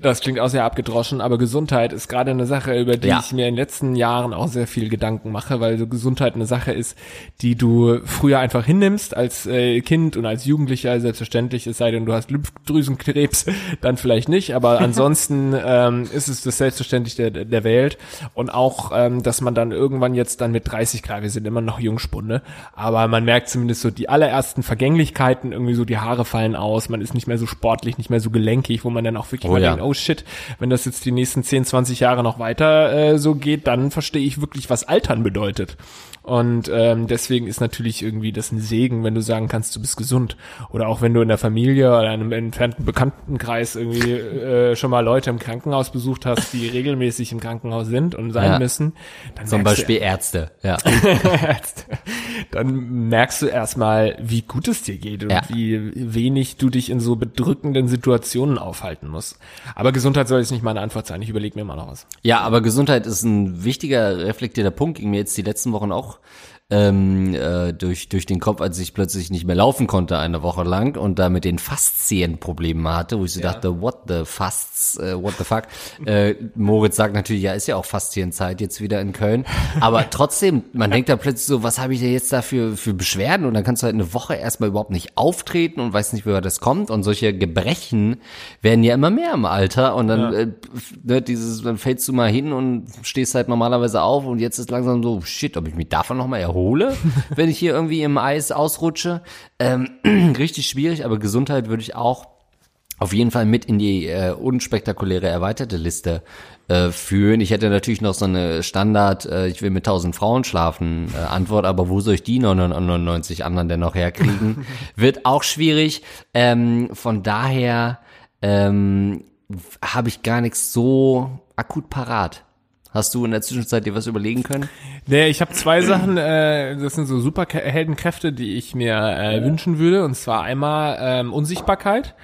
das klingt auch sehr abgedroschen, aber Gesundheit ist gerade eine Sache, über die Ja. ich mir in den letzten Jahren auch sehr viel Gedanken mache, weil so Gesundheit eine Sache ist, die du früher einfach hinnimmst als äh, Kind und als Jugendlicher selbstverständlich, es sei denn, du hast Lymphdrüsenkrebs, dann vielleicht nicht, aber ansonsten ähm, ist es das selbstverständlich der, der Welt und auch, ähm, dass man dann irgendwann jetzt dann mit 30 Grad, wir sind immer noch Jungspunde, aber man merkt zumindest so die allerersten Vergänglichkeiten, irgendwie so die Haare fallen aus, man ist nicht mehr so sportlich, nicht mehr so gelenkig, wo man dann auch wirklich Oh ja. Denkt, oh shit, wenn das jetzt die nächsten 10, 20 Jahre noch weiter äh, so geht, dann verstehe ich wirklich, was Altern bedeutet. Und ähm, deswegen ist natürlich irgendwie das ein Segen, wenn du sagen kannst, du bist gesund. Oder auch wenn du in der Familie oder einem entfernten Bekanntenkreis irgendwie äh, schon mal Leute im Krankenhaus besucht hast, die regelmäßig im Krankenhaus sind und sein Ja. müssen. Dann Zum merkst du Beispiel Ärzte. Ja. dann merkst du erstmal, wie gut es dir geht und Ja. wie wenig du dich in so bedrückenden Situationen aufhalten musst. Aber Gesundheit soll jetzt nicht meine Antwort sein. Ich überlege mir mal noch was. Ja, aber Gesundheit ist ein wichtiger, reflektierter Punkt. Ging mir jetzt die letzten Wochen auch auch ähm, äh, durch, durch den Kopf, als ich plötzlich nicht mehr laufen konnte eine Woche lang und da mit den Faszienproblemen hatte, wo ich so dachte, what the fasts, äh, what the fuck. Äh, Moritz sagt natürlich, ja, ist ja auch Faszienzeit jetzt wieder in Köln. Aber trotzdem, man denkt da plötzlich so, was habe ich denn jetzt da für, für Beschwerden? Und dann kannst du halt eine Woche erstmal überhaupt nicht auftreten und weißt nicht, woher das kommt. Und solche Gebrechen werden ja immer mehr im Alter. Und dann, äh, ne, dieses, dann fällst du mal hin und stehst halt normalerweise auf und jetzt ist langsam so, shit, ob ich mich davon nochmal erhole, wenn ich hier irgendwie im Eis ausrutsche. Ähm, richtig schwierig, aber Gesundheit würde ich auch auf jeden Fall mit in die äh, unspektakuläre erweiterte Liste äh, führen. Ich hätte natürlich noch so eine Standard, äh, ich will mit 1000 Frauen schlafen äh, Antwort, aber wo soll ich die 99 anderen denn noch herkriegen? Wird auch schwierig. Ähm, von daher ähm, habe ich gar nichts so akut parat. Hast du in der Zwischenzeit dir was überlegen können? Nee, ich habe zwei Sachen, äh, das sind so Superheldenkräfte, die ich mir äh, wünschen würde. Und zwar einmal ähm, Unsichtbarkeit.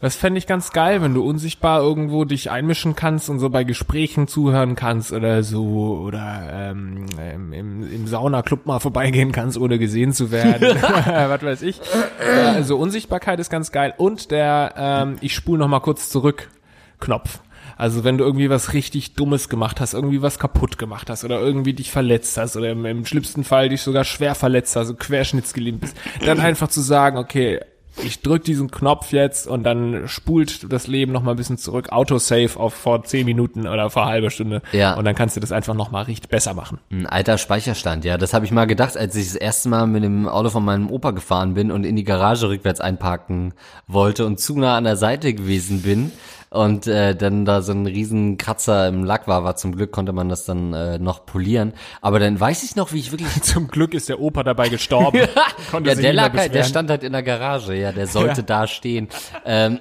Das fände ich ganz geil, wenn du unsichtbar irgendwo dich einmischen kannst und so bei Gesprächen zuhören kannst oder so oder ähm, im, im Saunaclub mal vorbeigehen kannst, ohne gesehen zu werden. Was weiß ich. Äh, also Unsichtbarkeit ist ganz geil. Und der ähm, Ich spule noch mal kurz zurück Knopf. Also wenn du irgendwie was richtig Dummes gemacht hast, irgendwie was kaputt gemacht hast oder irgendwie dich verletzt hast oder im, im schlimmsten Fall dich sogar schwer verletzt hast, also querschnittsgelähmt bist, dann einfach zu sagen, okay, ich drück diesen Knopf jetzt und dann spult das Leben noch mal ein bisschen zurück, Autosave auf vor zehn Minuten oder vor halber Stunde Ja. und dann kannst du das einfach noch mal richtig besser machen. Ein alter Speicherstand, ja. Das habe ich mal gedacht, als ich das erste Mal mit dem Auto von meinem Opa gefahren bin und in die Garage rückwärts einparken wollte und zu nah an der Seite gewesen bin und äh, dann da so ein riesen Kratzer im Lack war, war zum Glück konnte man das dann äh, noch polieren. Aber dann weiß ich noch, wie ich wirklich Zum Glück ist der Opa dabei gestorben. Ja, der lag halt, der stand halt in der Garage, ja, der sollte Ja. da stehen. Ähm,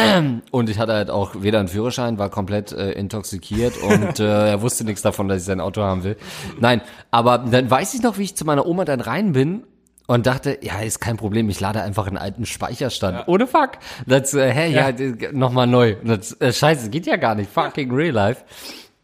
und ich hatte halt auch weder einen Führerschein, war komplett äh, intoxikiert und äh, er wusste nichts davon, dass ich sein Auto haben will. Nein, aber dann weiß ich noch, wie ich zu meiner Oma dann rein bin und dachte, ja, ist kein Problem, ich lade einfach einen alten Speicherstand. Ohne Fuck. Das, äh, hä, ja, ja. nochmal neu. Das, äh, scheiße, geht ja gar nicht. Fucking real life.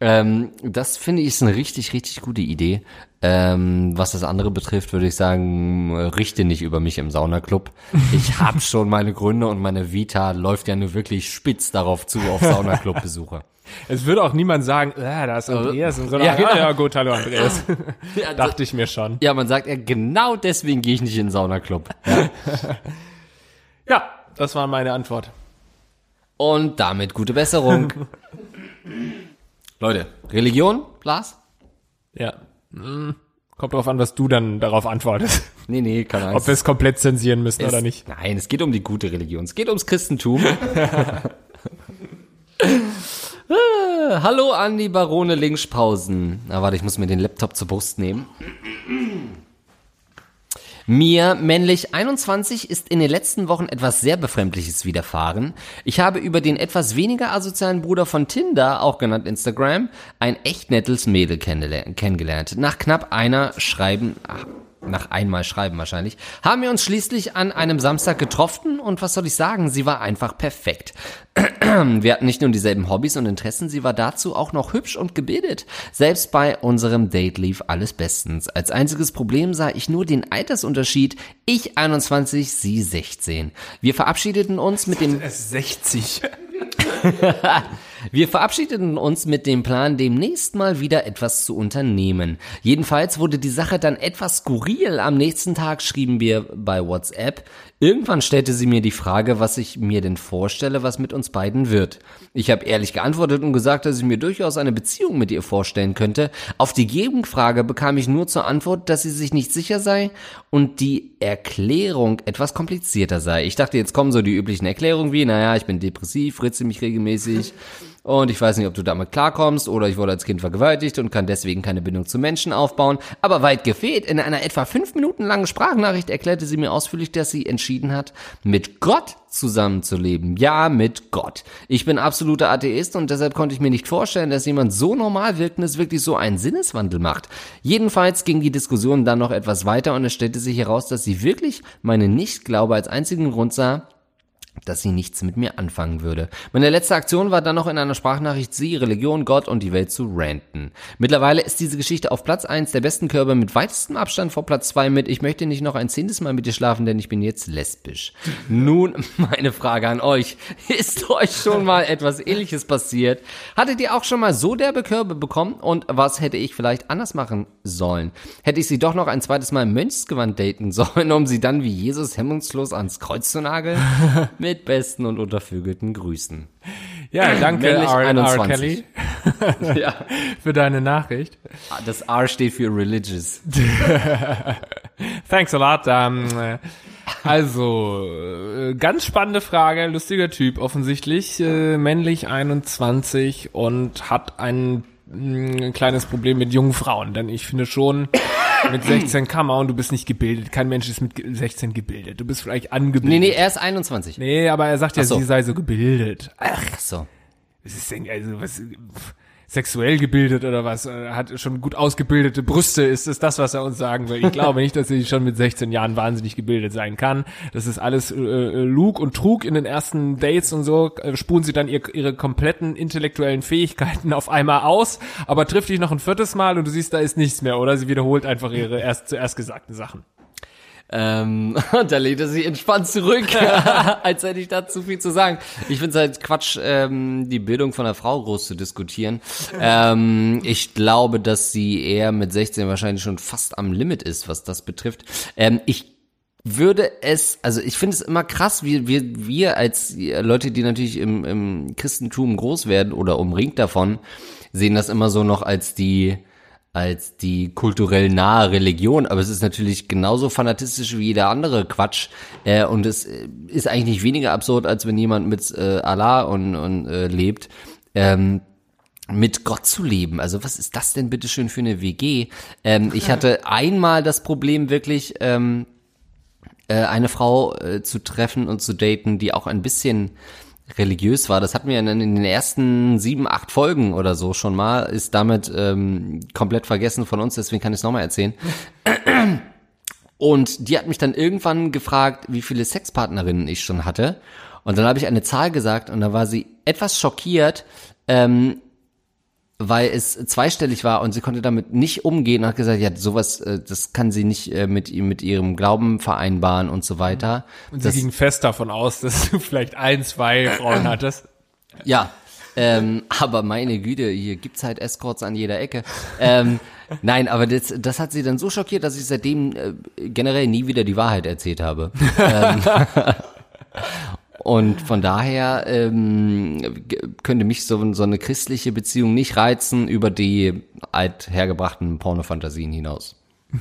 Ähm, das finde ich ist eine richtig, richtig gute Idee. Ähm, was das andere betrifft, würde ich sagen, richte nicht über mich im Saunaclub. Ich habe schon meine Gründe und meine Vita läuft ja nur wirklich spitz darauf zu auf Saunaclub-Besuche. Es würde auch niemand sagen, ah, da ist Andreas, sondern Ja, genau. ja, gut, hallo Andreas. Ja, Dachte ich mir schon. ja, man sagt ja, genau deswegen gehe ich nicht in den Saunaclub. Ja, das war meine Antwort. Und damit gute Besserung. Leute, Religion, Lars? Ja. Hm, Kommt drauf an, was du dann darauf antwortest. Nee, nee, keine Angst. Ob wir es komplett zensieren müssen oder Es- nicht. Nein, es geht um die gute Religion. Es geht ums Christentum. Ah, Hallo an die Barone Linkspausen. Na warte, ich muss mir den Laptop zur Brust nehmen. Mir, männlich 21, ist in den letzten Wochen etwas sehr Befremdliches widerfahren. Ich habe über den etwas weniger asozialen Bruder von Tinder, auch genannt Instagram, ein echt nettes Mädel kennengelernt. Nach knapp einer Schreiben, ach, nach einmal Schreiben wahrscheinlich, haben wir uns schließlich an einem Samstag getroffen und was soll ich sagen, sie war einfach perfekt. Wir hatten nicht nur dieselben Hobbys und Interessen, sie war dazu auch noch hübsch und gebildet. Selbst bei unserem Date lief alles bestens. Als einziges Problem sah ich nur den Altersunterschied. Ich 21, sie 16. Wir verabschiedeten uns mit dem Es ist 60. wir verabschiedeten uns mit dem Plan, demnächst mal wieder etwas zu unternehmen. Jedenfalls wurde die Sache dann etwas skurril. Am nächsten Tag schrieben wir bei WhatsApp. Irgendwann stellte sie mir die Frage, was ich mir denn vorstelle, was mit uns beiden wird. Ich habe ehrlich geantwortet und gesagt, dass ich mir durchaus eine Beziehung mit ihr vorstellen könnte. Auf die Gegenfrage bekam ich nur zur Antwort, dass sie sich nicht sicher sei und die Erklärung etwas komplizierter sei. Ich dachte, jetzt kommen so die üblichen Erklärungen wie, naja, ich bin depressiv, ritze mich regelmäßig und ich weiß nicht, ob du damit klarkommst oder ich wurde als Kind vergewaltigt und kann deswegen keine Bindung zu Menschen aufbauen. Aber weit gefehlt, in einer etwa fünf Minuten langen Sprachnachricht erklärte sie mir ausführlich, dass sie entschieden hat, mit Gott zusammenzuleben. Ja, mit Gott. Ich bin absoluter Atheist und deshalb konnte ich mir nicht vorstellen, dass jemand so normal wirkendes wirklich so einen Sinneswandel macht. Jedenfalls ging die Diskussion dann noch etwas weiter und es stellte sich heraus, dass sie wirklich meine Nichtglaube als einzigen Grund sah, dass sie nichts mit mir anfangen würde. Meine letzte Aktion war dann noch in einer Sprachnachricht sie, Religion, Gott und die Welt zu ranten. Mittlerweile ist diese Geschichte auf Platz eins der besten Körper mit weitestem Abstand vor Platz zwei mit Ich möchte nicht noch ein zehntes Mal mit dir schlafen, denn ich bin jetzt lesbisch. Nun meine Frage an euch. Ist euch schon mal etwas ähnliches passiert? Hattet ihr auch schon mal so derbe Körbe bekommen? Und was hätte ich vielleicht anders machen sollen? Hätte ich sie doch noch ein zweites Mal im Mönchsgewand daten sollen, um sie dann wie Jesus hemmungslos ans Kreuz zu nageln? Mit besten und untervögelten Grüßen. Ja, danke, R, R. 21. Kelly, Ja. für deine Nachricht. Das R steht für religious. Thanks a lot. Ähm, äh, also, äh, ganz spannende Frage, lustiger Typ offensichtlich, äh, männlich 21 und hat ein, kleines Problem mit jungen Frauen, denn ich finde schon, mit 16 kann man und du bist nicht gebildet. Kein Mensch ist mit ge- 16 gebildet. Du bist vielleicht angebildet. Nee, nee, er ist 21. Nee, aber er sagt ja, so. sie sei so gebildet. Ach so. Was ist denn, also was, pff, sexuell gebildet oder was? Äh, Hat schon gut ausgebildete Brüste, ist es das, was er uns sagen will? Ich glaube nicht, dass sie schon mit 16 Jahren wahnsinnig gebildet sein kann. Das ist alles äh, äh, Lug und Trug in den ersten Dates und so. Äh, spuren sie dann ihr, ihre kompletten intellektuellen Fähigkeiten auf einmal aus, aber trifft dich noch ein viertes Mal und du siehst, da ist nichts mehr, oder? Sie wiederholt einfach ihre erst zuerst gesagten Sachen. Ähm, und da lehnt er sich entspannt zurück, als hätte ich da zu viel zu sagen. Ich finde es halt Quatsch, ähm, die Bildung von einer Frau groß zu diskutieren. Ähm, ich glaube, dass sie eher mit 16 wahrscheinlich schon fast am Limit ist, was das betrifft. Ähm, ich würde es, also ich finde es immer krass, wie wir, wir als Leute, die natürlich im, im Christentum groß werden oder umringt davon, sehen das immer so noch als die, als die kulturell nahe Religion, aber es ist natürlich genauso fanatistisch wie jeder andere Quatsch äh, und es äh, ist eigentlich nicht weniger absurd, als wenn jemand mit äh, Allah und, und äh, lebt. Ähm, mit Gott zu leben. Also was ist das denn bitteschön für eine WG? Ähm, ich hatte einmal das Problem wirklich, ähm, äh, eine Frau äh, zu treffen und zu daten, die auch ein bisschen religiös war. Das hatten wir in, den ersten sieben, acht Folgen oder so schon mal, ist damit ähm, komplett vergessen von uns, deswegen kann ich es nochmal erzählen. Und die hat mich dann irgendwann gefragt, wie viele Sexpartnerinnen ich schon hatte. Und dann habe ich eine Zahl gesagt und da war sie etwas schockiert, ähm, weil es zweistellig war und sie konnte damit nicht umgehen und hat gesagt, ja, sowas, äh, das kann sie nicht äh, mit, ihm- mit ihrem Glauben vereinbaren und so weiter. Und sie das, ging fest davon aus, dass du vielleicht ein, zwei Frauen hattest. ja, ähm, aber meine Güte, hier gibt's halt Escorts an jeder Ecke. Ähm, nein, aber das, das hat sie dann so schockiert, dass ich seitdem äh, generell nie wieder die Wahrheit erzählt habe. ähm, und von daher ähm, könnte mich so, so eine christliche Beziehung nicht reizen über die althergebrachten Pornofantasien hinaus.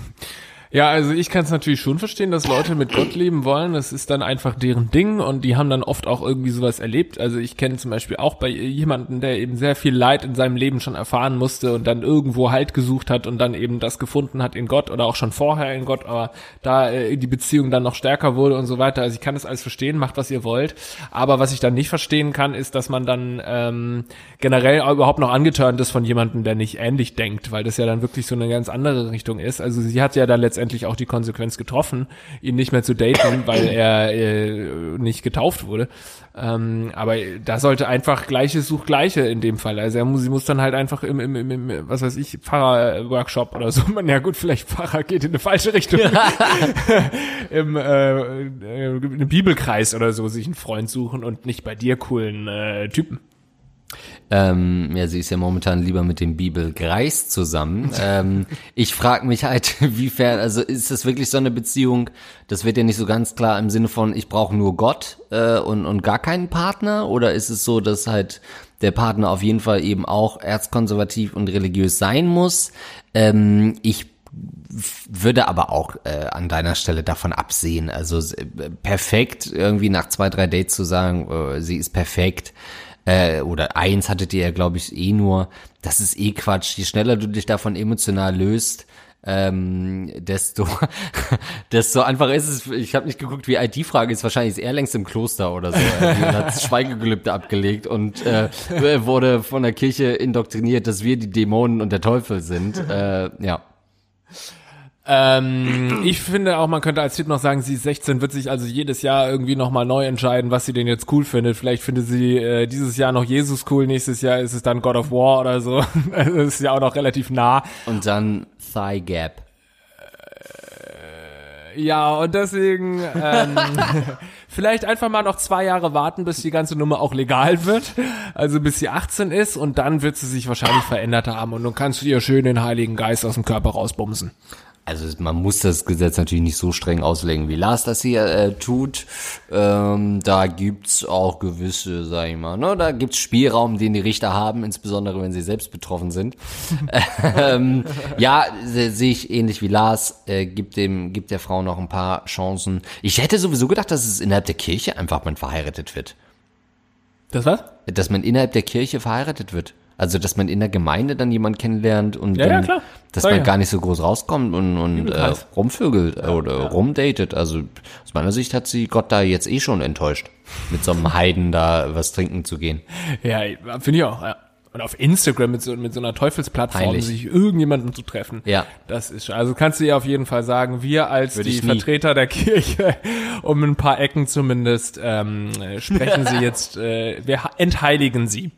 Ja, also ich kann es natürlich schon verstehen, dass Leute mit Gott leben wollen. Das ist dann einfach deren Ding und die haben dann oft auch irgendwie sowas erlebt. Also ich kenne zum Beispiel auch bei jemanden, der eben sehr viel Leid in seinem Leben schon erfahren musste und dann irgendwo Halt gesucht hat und dann eben das gefunden hat in Gott oder auch schon vorher in Gott, aber da äh, die Beziehung dann noch stärker wurde und so weiter. Also ich kann das alles verstehen, macht was ihr wollt. Aber was ich dann nicht verstehen kann, ist, dass man dann ähm, generell überhaupt noch angeturnt ist von jemandem, der nicht ähnlich denkt, weil das ja dann wirklich so eine ganz andere Richtung ist. Also sie hat ja dann letztendlich letztendlich auch die Konsequenz getroffen, ihn nicht mehr zu daten, weil er äh, nicht getauft wurde. Ähm, aber da sollte einfach Gleiches sucht Gleiche in dem Fall. Also er muss, sie muss dann halt einfach im, im, im, im was weiß ich, Pfarrer-Workshop oder so. Man, ja gut, vielleicht Pfarrer geht in eine falsche Richtung. Im äh, äh, Bibelkreis oder so sich einen Freund suchen und nicht bei dir coolen äh, Typen. Ähm, ja, sie ist ja momentan lieber mit dem Bibel Greis zusammen. Ähm, ich frage mich halt, wiefern, also ist das wirklich so eine Beziehung? Das wird ja nicht so ganz klar im Sinne von, ich brauche nur Gott äh, und, und gar keinen Partner? Oder ist es so, dass halt der Partner auf jeden Fall eben auch erzkonservativ und religiös sein muss? Ähm, ich würde aber auch äh, an deiner Stelle davon absehen. Also äh, perfekt, irgendwie nach zwei, drei Dates zu sagen, äh, sie ist perfekt äh, oder eins hattet ihr ja, glaube ich, eh nur. Das ist eh Quatsch. Je schneller du dich davon emotional löst, ähm, desto, desto einfach ist es. Ich habe nicht geguckt, wie die Frage ist. Wahrscheinlich ist er längst im Kloster oder so. Er hat Schweigegelübde abgelegt und äh, wurde von der Kirche indoktriniert, dass wir die Dämonen und der Teufel sind. Äh, ja. Ähm, ich finde auch, man könnte als Tipp noch sagen, sie ist 16, wird sich also jedes Jahr irgendwie nochmal neu entscheiden, was sie denn jetzt cool findet. Vielleicht findet sie äh, dieses Jahr noch Jesus cool, nächstes Jahr ist es dann God of War oder so. das ist ja auch noch relativ nah. Und dann Thigh Gap. Äh, ja, und deswegen ähm, vielleicht einfach mal noch zwei Jahre warten, bis die ganze Nummer auch legal wird. Also bis sie 18 ist und dann wird sie sich wahrscheinlich verändert haben und dann kannst du ihr schön den Heiligen Geist aus dem Körper rausbumsen also man muss das Gesetz natürlich nicht so streng auslegen, wie Lars das hier äh, tut. Ähm, da gibt's auch gewisse, sag ich mal, ne, da gibt's Spielraum, den die Richter haben, insbesondere wenn sie selbst betroffen sind. ähm, ja, sehe ich ähnlich wie Lars, äh, gibt dem, gibt der Frau noch ein paar Chancen. Ich hätte sowieso gedacht, dass es innerhalb der Kirche einfach man verheiratet wird. Das was? Dass man innerhalb der Kirche verheiratet wird. Also, dass man in der Gemeinde dann jemand kennenlernt und ja, dann, ja, dass Sag man ja. gar nicht so groß rauskommt und, und äh, rumvögelt oder rumdatet. Also aus meiner Sicht hat sie Gott da jetzt eh schon enttäuscht, mit so einem Heiden da was trinken zu gehen. Ja, finde ich auch. Ja. Und auf Instagram mit so, mit so einer Teufelsplattform Peinlich. sich irgendjemanden zu treffen. Ja. Das ist schon, also kannst du ihr auf jeden Fall sagen, wir als Würde die. Vertreter der Kirche, um ein paar Ecken zumindest, ähm, äh, sprechen sie jetzt, äh, wir entheiligen sie.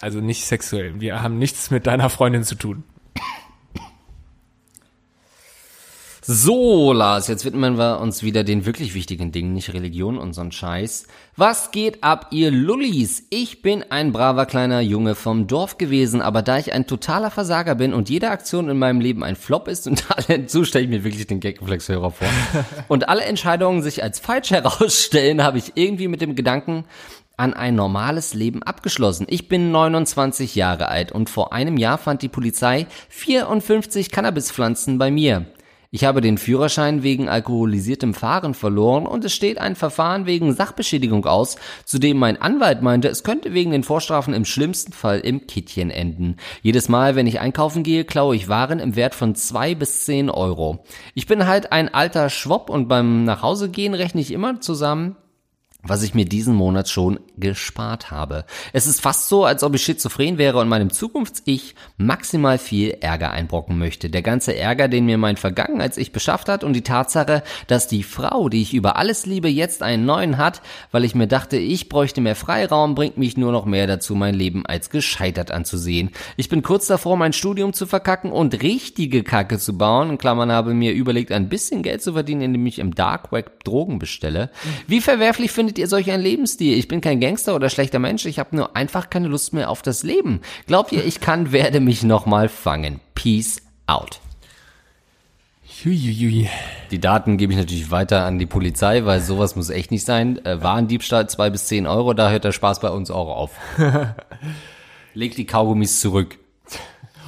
Also nicht sexuell. Wir haben nichts mit deiner Freundin zu tun. So, Lars, jetzt widmen wir uns wieder den wirklich wichtigen Dingen, nicht Religion und so'n Scheiß. Was geht ab, ihr Lullis? Ich bin ein braver kleiner Junge vom Dorf gewesen, aber da ich ein totaler Versager bin und jede Aktion in meinem Leben ein Flop ist und alle, so stelle ich mir wirklich den Gagreflex-Hörer vor, und alle Entscheidungen sich als falsch herausstellen, habe ich irgendwie mit dem Gedanken an ein normales Leben abgeschlossen. Ich bin 29 Jahre alt und vor einem Jahr fand die Polizei 54 Cannabispflanzen bei mir. Ich habe den Führerschein wegen alkoholisiertem Fahren verloren und es steht ein Verfahren wegen Sachbeschädigung aus, zudem mein Anwalt meinte, es könnte wegen den Vorstrafen im schlimmsten Fall im Kittchen enden. Jedes Mal, wenn ich einkaufen gehe, klaue ich Waren im Wert von zwei bis zehn Euro. Ich bin halt ein alter Schwopp und beim Nachhausegehen rechne ich immer zusammen, was ich mir diesen Monat schon gespart habe. Es ist fast so, als ob ich schizophren wäre und meinem Zukunfts-Ich maximal viel Ärger einbrocken möchte. Der ganze Ärger, den mir mein Vergangenheits-Ich beschafft hat und die Tatsache, dass die Frau, die ich über alles liebe, jetzt einen neuen hat, weil ich mir dachte, ich bräuchte mehr Freiraum, bringt mich nur noch mehr dazu, mein Leben als gescheitert anzusehen. Ich bin kurz davor, mein Studium zu verkacken und richtige Kacke zu bauen. In Klammern habe mir überlegt, ein bisschen Geld zu verdienen, indem ich im Dark Web Drogen bestelle. Wie verwerflich findet wählt ihr solch einen Lebensstil? Ich bin kein Gangster oder schlechter Mensch, ich habe nur einfach keine Lust mehr auf das Leben. Glaubt ihr, ich kann, werde mich nochmal fangen. Peace out. Huiuiui. Die Daten gebe ich natürlich weiter an die Polizei, weil sowas muss echt nicht sein. Äh, Warendiebstahl zwei bis zehn Euro, da hört der Spaß bei uns auch auf. Legt die Kaugummis zurück.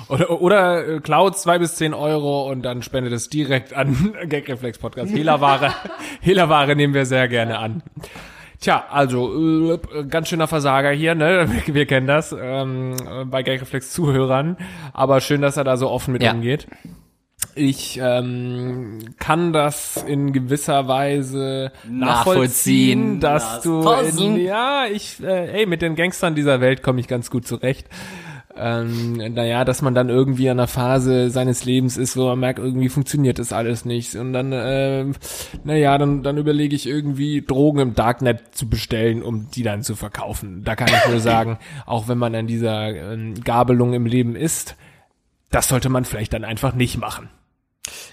Oder, oder äh, klaut zwei bis zehn Euro und dann spendet es direkt an Gagreflex Podcast. Hehlerware, Hehlerware nehmen wir sehr gerne an. Tja, also äh, ganz schöner Versager hier, ne? Wir, kennen das ähm, bei Gagreflex Zuhörern, aber schön, dass er da so offen mit Ja. umgeht. Ich ähm, kann das in gewisser Weise Nachvollziehen. nachvollziehen, dass Lars du in, ja, ich, äh, ey, mit den Gangstern dieser Welt komme ich ganz gut zurecht. Ähm, naja, dass man dann irgendwie an einer Phase seines Lebens ist, wo man merkt, irgendwie funktioniert das alles nicht. Und dann, ähm, naja, dann, dann überlege ich irgendwie Drogen im Darknet zu bestellen, um die dann zu verkaufen. Da kann ich nur sagen, auch wenn man an dieser ähm, Gabelung im Leben ist, das sollte man vielleicht dann einfach nicht machen.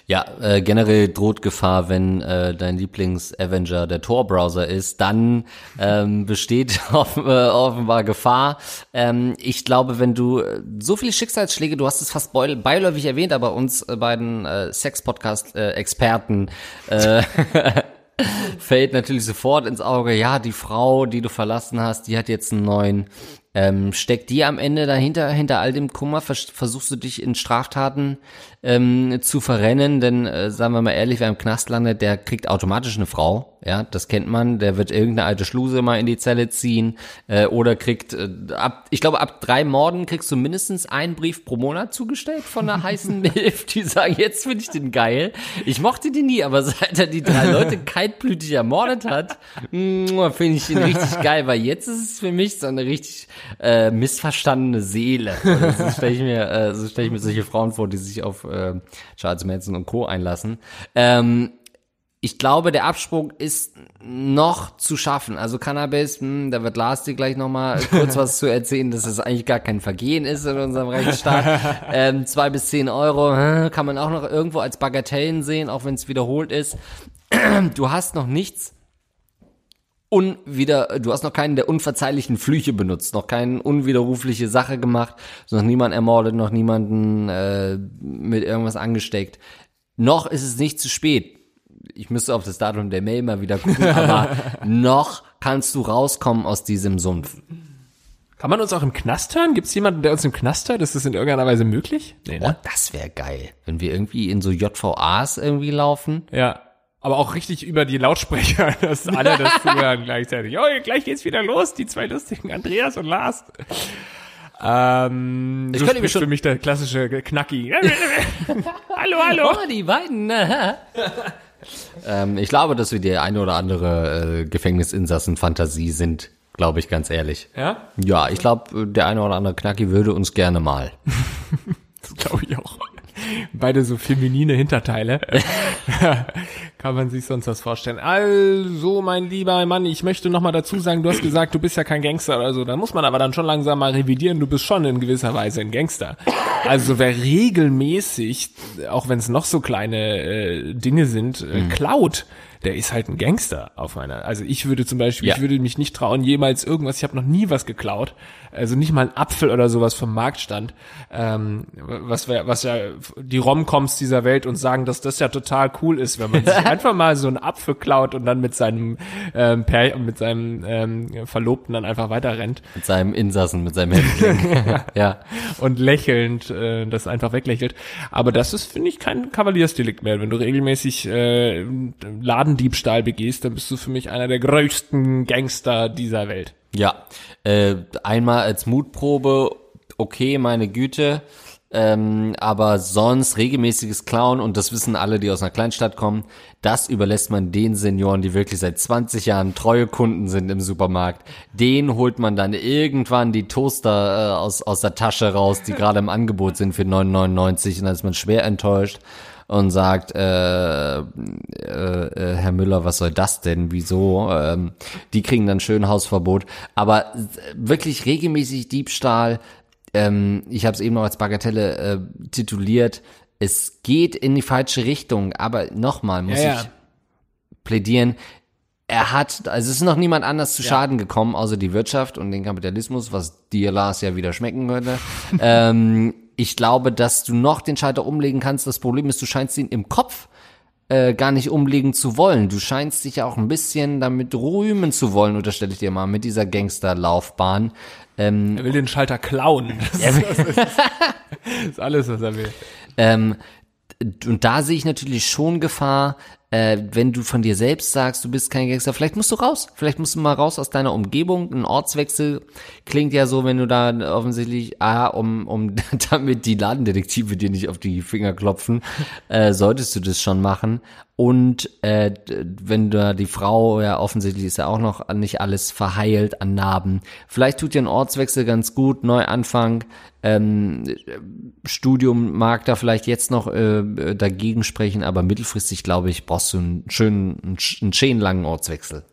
Ja, äh, generell droht Gefahr, wenn äh, dein Lieblings-Avenger der Tor-Browser ist, dann ähm, besteht offen, äh, offenbar Gefahr. Ähm, ich glaube, wenn du äh, so viele Schicksalsschläge, du hast es fast beil- beiläufig erwähnt, aber uns äh, beiden äh, Sex-Podcast-Experten äh, fällt natürlich sofort ins Auge, ja, die Frau, die du verlassen hast, die hat jetzt einen neuen. Ähm, steckt die am Ende dahinter, hinter all dem Kummer? Vers versuchst du dich in Straftaten ähm, zu verrennen? Denn, äh, sagen wir mal ehrlich, wer im Knast landet, der kriegt automatisch eine Frau. Ja, das kennt man. Der wird irgendeine alte Schluse mal in die Zelle ziehen äh, oder kriegt, äh, ab, ich glaube, ab drei Morden kriegst du mindestens einen Brief pro Monat zugestellt von einer heißen Milf, die sagen, jetzt finde ich den geil. Ich mochte den nie, aber seit er die drei Leute kaltblütig ermordet hat, mm, finde ich ihn richtig geil, weil jetzt ist es für mich so eine richtig äh, missverstandene Seele. Also, So stelle ich mir, äh, so stelle ich mir solche Frauen vor, die sich auf äh, Charles Manson und Co. einlassen. Ähm, ich glaube, der Absprung ist noch zu schaffen. Also Cannabis, hm, da wird Lars dir gleich nochmal kurz was zu erzählen, dass es eigentlich gar kein Vergehen ist in unserem Rechtsstaat. Ähm, zwei bis zehn Euro kann man auch noch irgendwo als Bagatellen sehen, auch wenn es wiederholt ist. Du hast noch nichts unwider, du hast noch keinen der unverzeihlichen Flüche benutzt, noch keine unwiderrufliche Sache gemacht, noch niemand ermordet, noch niemanden äh, mit irgendwas angesteckt. Noch ist es nicht zu spät. Ich müsste auf das Datum der Mail mal wieder gucken, aber noch kannst du rauskommen aus diesem Sumpf. Kann man uns auch im Knast hören? Gibt es jemanden, der uns im Knast hört? Ist das in irgendeiner Weise möglich? Nee, Oh, das wäre geil, wenn wir irgendwie in so JVAs irgendwie laufen. Ja. Aber auch richtig über die Lautsprecher, dass alle das zuhören gleichzeitig. Oh, gleich geht's wieder los, die zwei lustigen Andreas und Lars. Ähm, Ich könnte mir spricht schon- für mich der klassische Knacki. hallo, hallo. Oh, die beiden. ähm, ich glaube, dass wir die eine oder andere äh, Gefängnisinsassen-Fantasie sind, glaube ich ganz ehrlich. Ja, Ja, ich glaube, der eine oder andere Knacki würde uns gerne mal. das glaube ich auch. Beide so feminine Hinterteile. Kann man sich sonst was vorstellen. Also, mein lieber Mann, ich möchte noch mal dazu sagen, du hast gesagt, du bist ja kein Gangster oder so. Da muss man aber dann schon langsam mal revidieren, du bist schon in gewisser Weise ein Gangster. Also, wer regelmäßig, auch wenn es noch so kleine äh, Dinge sind, äh, klaut, der ist halt ein Gangster auf meiner. Also ich würde zum Beispiel, Ja. ich würde mich nicht trauen, jemals irgendwas, ich habe noch nie was geklaut, also nicht mal ein Apfel oder sowas vom Marktstand, ähm, was was ja die Romcoms dieser Welt uns sagen, dass das ja total cool ist, wenn man sich einfach mal so einen Apfel klaut und dann mit seinem ähm, per, mit seinem ähm, Verlobten dann einfach weiter rennt Mit seinem Insassen, mit seinem Häftling. ja. und lächelnd äh, das einfach weglächelt. Aber das ist, finde ich, kein Kavaliersdelikt mehr. Wenn du regelmäßig äh, Ladendiebstahl begehst, dann bist du für mich einer der größten Gangster dieser Welt. Ja. Äh, einmal als Mutprobe, okay, meine Güte. Ähm, aber sonst regelmäßiges Klauen, und das wissen alle, die aus einer Kleinstadt kommen, das überlässt man den Senioren, die wirklich seit 20 Jahren treue Kunden sind im Supermarkt. Den holt man dann irgendwann die Toaster äh, aus, aus der Tasche raus, die gerade im Angebot sind für 9,99 und dann ist man schwer enttäuscht und sagt, äh, äh, äh, Herr Müller, was soll das denn? Wieso? Ähm, die kriegen dann schön Hausverbot. Aber wirklich regelmäßig Diebstahl, ähm, ich habe es eben noch als Bagatelle äh, tituliert, es geht in die falsche Richtung. Aber nochmal muss Ja, ja. ich plädieren, er hat, also es ist noch niemand anders zu Schaden gekommen, außer die Wirtschaft und den Kapitalismus, was dir, Lars, ja wieder schmecken würde. ähm, ich glaube, dass du noch den Schalter umlegen kannst. Das Problem ist, du scheinst ihn im Kopf äh, gar nicht umlegen zu wollen. Du scheinst dich ja auch ein bisschen damit rühmen zu wollen, unterstelle ich dir mal, mit dieser Gangsterlaufbahn. Ähm, Er will den Schalter klauen. Das, ist, das, ist, das ist alles, was er will. Ähm, und da sehe ich natürlich schon Gefahr, äh, wenn du von dir selbst sagst, du bist kein Gangster, vielleicht musst du raus. Vielleicht musst du mal raus aus deiner Umgebung. Ein Ortswechsel klingt ja so, wenn du da offensichtlich, ah, um, um damit die Ladendetektive dir nicht auf die Finger klopfen, äh, solltest du das schon machen. Und äh, wenn da die Frau, ja offensichtlich ist ja auch noch nicht alles verheilt an Narben. Vielleicht tut dir ein Ortswechsel ganz gut, Neuanfang. Ähm, Studium mag da vielleicht jetzt noch äh, dagegen sprechen, aber mittelfristig, glaube ich, brauchst du einen schönen, einen, einen schönen langen Ortswechsel.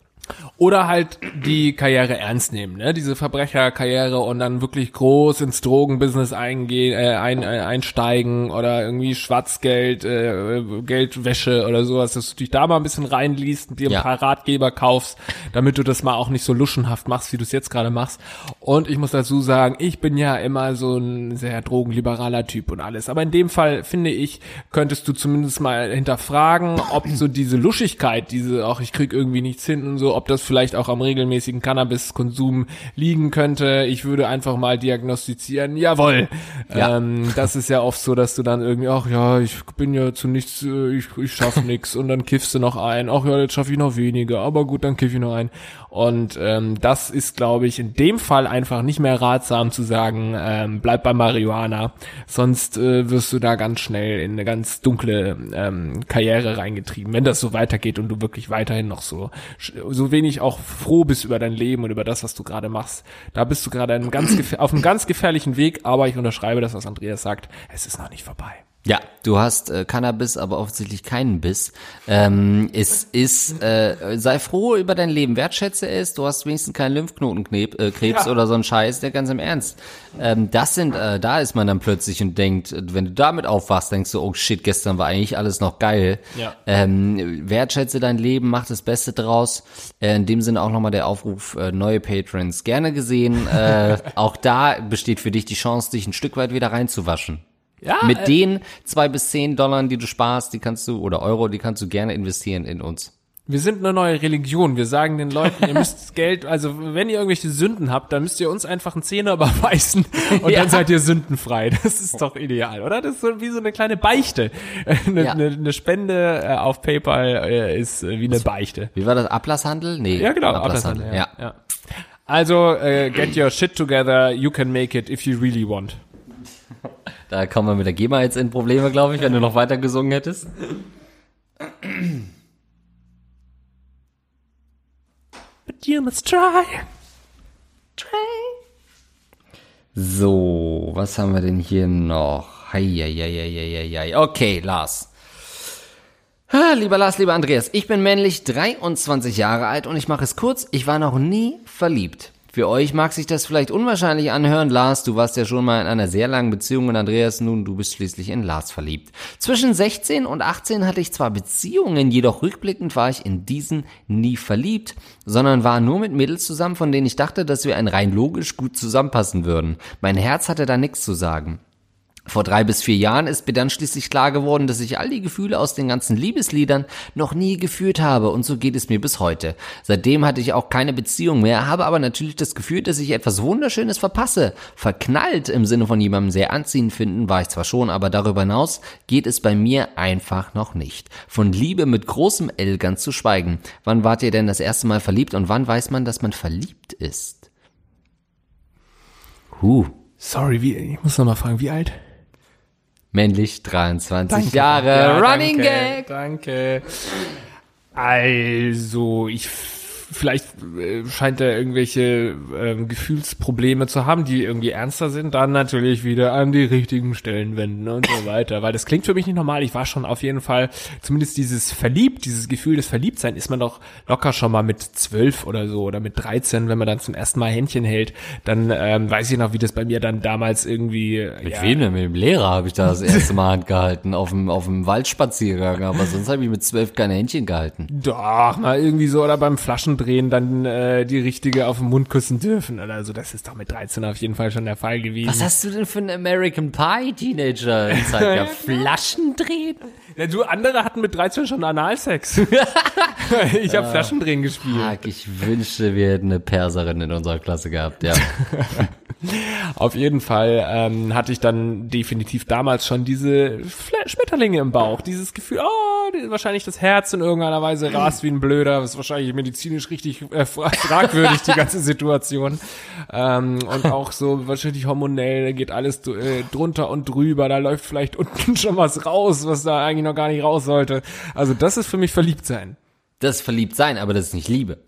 Oder halt die Karriere ernst nehmen, ne? Diese Verbrecherkarriere und dann wirklich groß ins Drogenbusiness eingehen, äh, ein, äh, einsteigen oder irgendwie Schwarzgeld, äh, Geldwäsche oder sowas, dass du dich da mal ein bisschen reinliest und dir ein Ja. paar Ratgeber kaufst, damit du das mal auch nicht so luschenhaft machst, wie du es jetzt gerade machst. Und ich muss dazu sagen, ich bin ja immer so ein sehr drogenliberaler Typ und alles. Aber in dem Fall, finde ich, könntest du zumindest mal hinterfragen, ob so diese Luschigkeit, diese auch ich krieg irgendwie nichts hin und so, ob das vielleicht auch am regelmäßigen Cannabiskonsum liegen könnte. Ich würde einfach mal diagnostizieren, jawohl. Ja. Ähm, das ist ja oft so, dass du dann irgendwie, ach ja, ich bin ja zu nichts, äh, ich, ich schaff nix und dann kiffst du noch ein. Ach ja, jetzt schaffe ich noch weniger, aber gut, dann kiff ich noch ein. Und ähm, das ist, glaube ich, in dem Fall einfach nicht mehr ratsam zu sagen, ähm, bleib bei Marihuana, sonst äh, wirst du da ganz schnell in eine ganz dunkle ähm, Karriere reingetrieben, wenn das so weitergeht und du wirklich weiterhin noch so so wenig auch froh bist über dein Leben und über das, was du gerade machst. Da bist du gerade auf einem ganz gefährlichen Weg, aber ich unterschreibe das, was Andreas sagt, es ist noch nicht vorbei. Ja, du hast äh, Cannabis, aber offensichtlich keinen Biss. Ähm, es ist, äh, sei froh über dein Leben, wertschätze es, du hast wenigstens keinen Lymphknotenkrebs äh, Krebs Ja. oder so ein Scheiß, der ganz im Ernst. Ähm, das sind, äh, da ist man dann plötzlich und denkt, äh, wenn du damit aufwachst, denkst du, oh shit, gestern war eigentlich alles noch geil. Ja. Ähm, wertschätze dein Leben, mach das Beste draus. Äh, in dem Sinne auch nochmal der Aufruf, äh, neue Patrons gerne gesehen. Äh, auch da besteht für dich die Chance, dich ein Stück weit wieder reinzuwaschen. Ja, Mit äh, den zwei bis zehn Dollar, die du sparst, die kannst du, oder Euro, die kannst du gerne investieren in uns. Wir sind eine neue Religion. Wir sagen den Leuten, ihr müsst Geld, also wenn ihr irgendwelche Sünden habt, dann müsst ihr uns einfach einen Zehner überweisen und Ja. dann seid ihr sündenfrei. Das ist doch ideal, oder? Das ist so wie so eine kleine Beichte. Eine, Ja. eine, eine Spende äh, auf PayPal äh, ist äh, wie eine Beichte. Wie war das? Ablasshandel? Nee. Ja, genau. Ablasshandel. Ablasshandel, ja. ja. Also, äh, get your shit together. You can make it if you really want. Da kommen wir mit der GEMA jetzt in Probleme, glaube ich, wenn du noch weiter gesungen hättest. But you must try. So, was haben wir denn hier noch? Heieieiei. Okay, Lars. Lieber Lars, lieber Andreas, ich bin männlich 23 Jahre alt und ich mache es kurz, ich war noch nie verliebt. Für euch mag sich das vielleicht unwahrscheinlich anhören. Lars, du warst ja schon mal in einer sehr langen Beziehung und Andreas, nun, du bist schließlich in Lars verliebt. Zwischen 16 und 18 hatte ich zwar Beziehungen, jedoch rückblickend war ich in diesen nie verliebt, sondern war nur mit Mädels zusammen, von denen ich dachte, dass wir ein rein logisch gut zusammenpassen würden. Mein Herz hatte da nichts zu sagen. Vor drei bis vier Jahren ist mir dann schließlich klar geworden, dass ich all die Gefühle aus den ganzen Liebesliedern noch nie gefühlt habe und so geht es mir bis heute. Seitdem hatte ich auch keine Beziehung mehr, habe aber natürlich das Gefühl, dass ich etwas Wunderschönes verpasse. Verknallt im Sinne von jemandem sehr anziehend finden war ich zwar schon, aber darüber hinaus geht es bei mir einfach noch nicht. Von Liebe mit großem L ganz zu schweigen. Wann wart ihr denn das erste Mal verliebt und wann weiß man, dass man verliebt ist? Huh. Sorry, wie, ich muss noch mal fragen, wie alt? Männlich 23 Jahre. Ja, Running danke, Gag. Danke. Also, ich vielleicht äh, scheint er irgendwelche äh, Gefühlsprobleme zu haben, die irgendwie ernster sind, dann natürlich wieder an die richtigen Stellen wenden und so weiter. Weil das klingt für mich nicht normal. Ich war schon auf jeden Fall, zumindest dieses Verliebt, dieses Gefühl des Verliebtsein ist man doch locker schon mal mit zwölf oder so oder mit 13, wenn man dann zum ersten Mal Händchen hält, dann ähm, weiß ich noch, wie das bei mir dann damals irgendwie. Mit ja, wem denn? Mit dem Lehrer habe ich da das erste Mal Hand gehalten, auf dem, auf dem Waldspaziergang, aber sonst habe ich mit zwölf keine Händchen gehalten. Doch, mal irgendwie so oder beim Flaschendrehen dann äh, die richtige auf den Mund küssen dürfen oder so. Das ist doch mit 13 auf jeden Fall schon der Fall gewesen. Was hast du denn für einen American Pie Teenager Zeit gehabt? Flaschen drehen? Ja, du, andere hatten mit 13 schon Analsex. ich habe Flaschendrehen gespielt. Fuck, ich wünschte, wir hätten eine Perserin in unserer Klasse gehabt, ja. Auf jeden Fall ähm, hatte ich dann definitiv damals schon diese Fle Schmetterlinge im Bauch, dieses Gefühl, oh, wahrscheinlich das Herz in irgendeiner Weise rast wie ein Blöder, das ist wahrscheinlich medizinisch richtig äh, fragwürdig, die ganze Situation. Ähm, und auch so wahrscheinlich hormonell, geht alles äh, drunter und drüber, da läuft vielleicht unten schon was raus, was da eigentlich noch gar nicht raus sollte. Also das ist für mich verliebt sein. Das ist verliebt sein, aber das ist nicht Liebe.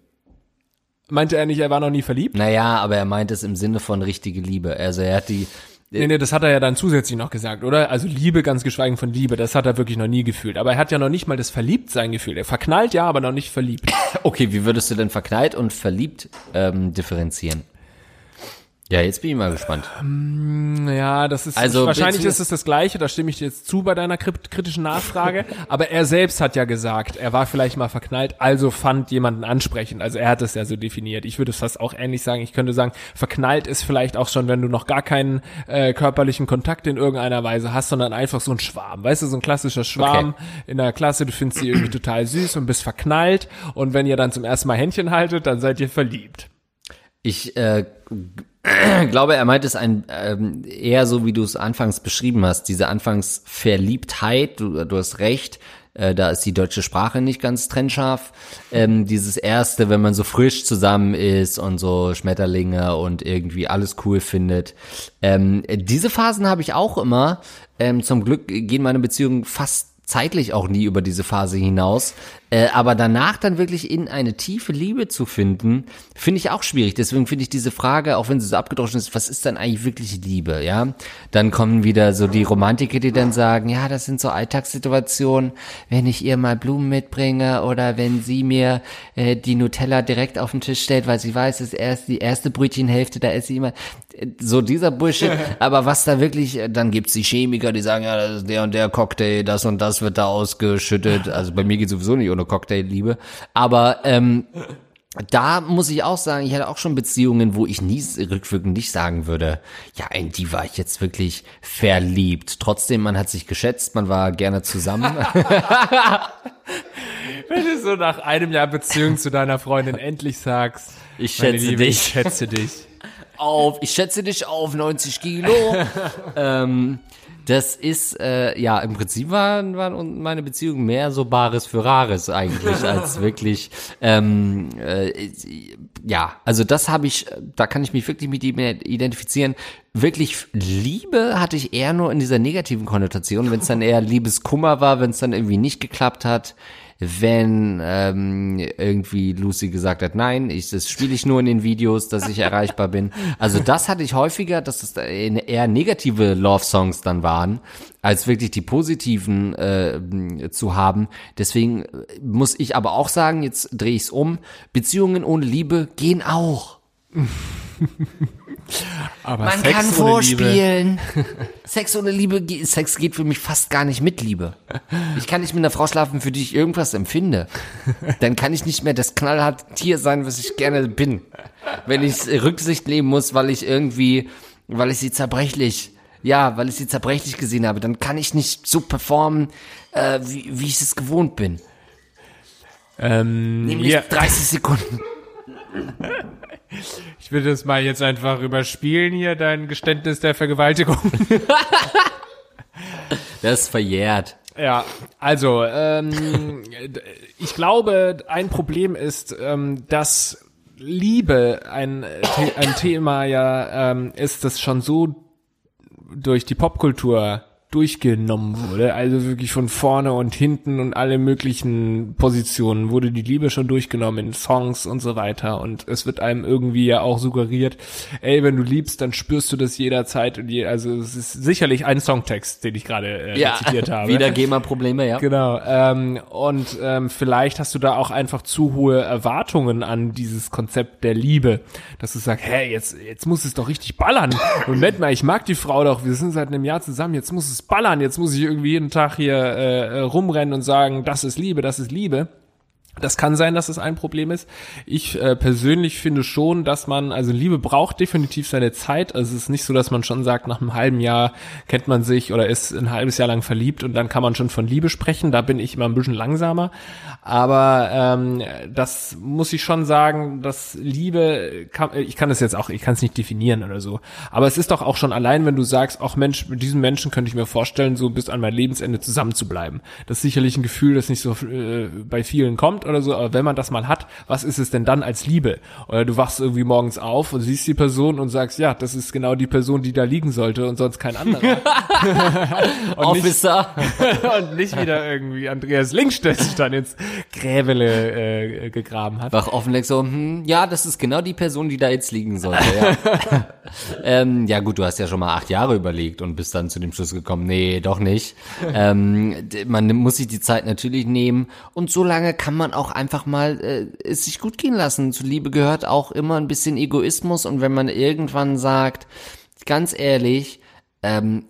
Meinte er nicht, er war noch nie verliebt? Naja, aber er meint es im Sinne von richtige Liebe. Also er hat die, Nee, nee, das hat er ja dann zusätzlich noch gesagt, oder? Also Liebe, ganz geschweigen von Liebe, das hat er wirklich noch nie gefühlt. Aber er hat ja noch nicht mal das Verliebtsein gefühlt. Er verknallt ja, aber noch nicht verliebt. okay, wie würdest du denn verknallt und verliebt ähm, differenzieren? Ja, jetzt bin ich mal gespannt. Ja, das ist Also, wahrscheinlich ist es das Gleiche. Da stimme ich dir jetzt zu bei deiner krit- kritischen Nachfrage. aber er selbst hat ja gesagt, er war vielleicht mal verknallt, also fand jemanden ansprechend. Also er hat es ja so definiert. Ich würde es fast auch ähnlich sagen. Ich könnte sagen, verknallt ist vielleicht auch schon, wenn du noch gar keinen äh, körperlichen Kontakt in irgendeiner Weise hast, sondern einfach so ein Schwarm. Weißt du, so ein klassischer Schwarm in der Klasse. Du findest sie irgendwie total süß und bist verknallt. Und wenn ihr dann zum ersten Mal Händchen haltet, dann seid ihr verliebt. Ich äh, glaube, er meint es ein ähm, eher so, wie du es anfangs beschrieben hast, diese Anfangsverliebtheit. Du, du hast recht. Äh, da ist die deutsche Sprache nicht ganz trennscharf. Ähm, dieses erste, wenn man so frisch zusammen ist und so Schmetterlinge und irgendwie alles cool findet. Ähm, diese Phasen habe ich auch immer. Ähm, zum Glück gehen meine Beziehungen fast zeitlich auch nie über diese Phase hinaus. Äh, aber danach dann wirklich in eine tiefe Liebe zu finden, finde ich auch schwierig. Deswegen finde ich diese Frage, auch wenn sie so abgedroschen ist, was ist dann eigentlich wirklich Liebe, ja? Dann kommen wieder so die Romantiker, die dann sagen, ja, das sind so Alltagssituationen, wenn ich ihr mal Blumen mitbringe oder wenn sie mir äh, die Nutella direkt auf den Tisch stellt, weil sie weiß, es ist erst die erste Brötchenhälfte, da ist sie immer so dieser Bullshit, aber was da wirklich, äh, dann gibt's die Chemiker, die sagen, ja, das ist der und der Cocktail, das und das wird da ausgeschüttet. Also bei mir geht sowieso nicht ohne Cocktailliebe. Aber ähm, da muss ich auch sagen, ich hatte auch schon Beziehungen, wo ich nie rückwirkend nicht sagen würde, ja, in die war ich jetzt wirklich verliebt. Trotzdem, man hat sich geschätzt, man war gerne zusammen. Wenn du so nach einem Jahr Beziehung zu deiner Freundin endlich sagst, Ich schätze Liebe, dich. Ich schätze dich. auf, ich schätze dich auf 90 Kilo. ähm, das ist, äh, ja, im Prinzip waren, waren meine Beziehungen mehr so Bares für Rares eigentlich, als wirklich, ähm, äh, ja, also das habe ich, da kann ich mich wirklich mit ihm identifizieren. Wirklich Liebe hatte ich eher nur in dieser negativen Konnotation, wenn es dann eher Liebeskummer war, wenn es dann irgendwie nicht geklappt hat wenn ähm, irgendwie Lucy gesagt hat, nein, ich, das spiele ich nur in den Videos, dass ich erreichbar bin. Also das hatte ich häufiger, dass es eher negative Love-Songs dann waren, als wirklich die positiven äh, zu haben. Deswegen muss ich aber auch sagen, jetzt drehe ich es um, Beziehungen ohne Liebe gehen auch. Aber Man Sex kann vorspielen. Sex ohne Liebe, Sex geht für mich fast gar nicht mit Liebe. Ich kann nicht mit einer Frau schlafen, für die ich irgendwas empfinde. Dann kann ich nicht mehr das knallharte Tier sein, was ich gerne bin. Wenn ich Rücksicht nehmen muss, weil ich irgendwie, weil ich sie zerbrechlich, ja, weil ich sie zerbrechlich gesehen habe, dann kann ich nicht so performen, äh, wie, wie ich es gewohnt bin. Ähm, Nämlich ja, 30 Sekunden. ich will das mal jetzt einfach überspielen hier, dein Geständnis der Vergewaltigung. Das ist verjährt. Ja, also ähm, ich glaube, ein Problem ist, ähm, dass Liebe ein, The ein Thema ja ähm, ist, das schon so durch die Popkultur durchgenommen wurde. Also wirklich von vorne und hinten und alle möglichen Positionen wurde die Liebe schon durchgenommen in Songs und so weiter. Und es wird einem irgendwie ja auch suggeriert, ey, wenn du liebst, dann spürst du das jederzeit und je, also es ist sicherlich ein Songtext, den ich gerade äh, Ja, zitiert habe. wieder GEMA-Probleme, ja. Genau. Ähm, und ähm, vielleicht hast du da auch einfach zu hohe Erwartungen an dieses Konzept der Liebe, dass du sagst, hey, jetzt jetzt muss es doch richtig ballern. Moment mal, ich mag die Frau doch. Wir sind seit einem Jahr zusammen. Jetzt muss es ballern. Jetzt muss ich irgendwie jeden Tag hier äh, rumrennen und sagen, das ist Liebe, das ist Liebe. Das kann sein, dass es ein Problem ist. Ich äh, persönlich finde schon, dass man, also Liebe braucht definitiv seine Zeit. Also es ist nicht so, dass man schon sagt, nach einem halben Jahr kennt man sich oder ist ein halbes Jahr lang verliebt und dann kann man schon von Liebe sprechen. Da bin ich immer ein bisschen langsamer. Aber ähm, das muss ich schon sagen, dass Liebe, kann, ich kann es jetzt auch, ich kann es nicht definieren oder so. Aber es ist doch auch schon allein, wenn du sagst, auch Mensch, mit diesem Menschen könnte ich mir vorstellen, so bis an mein Lebensende zusammen zu bleiben. Das ist sicherlich ein Gefühl, das nicht so äh, bei vielen kommt oder so, aber wenn man das mal hat, was ist es denn dann als Liebe? Oder du wachst irgendwie morgens auf und siehst die Person und sagst, ja, das ist genau die Person, die da liegen sollte und sonst kein anderer. und, nicht, Officer. und nicht wieder irgendwie Andreas Links, der sich dann ins Gräbele äh, gegraben hat. Wach offen, so, hm, ja, das ist genau die Person, die da jetzt liegen sollte, ja. ähm, ja gut, du hast ja schon mal acht Jahre überlegt und bist dann zu dem Schluss gekommen, nee, doch nicht. ähm, man muss sich die Zeit natürlich nehmen und so lange kann man auch einfach mal äh, es sich gut gehen lassen. Zu Liebe gehört auch immer ein bisschen Egoismus und wenn man irgendwann sagt, ganz ehrlich, ähm,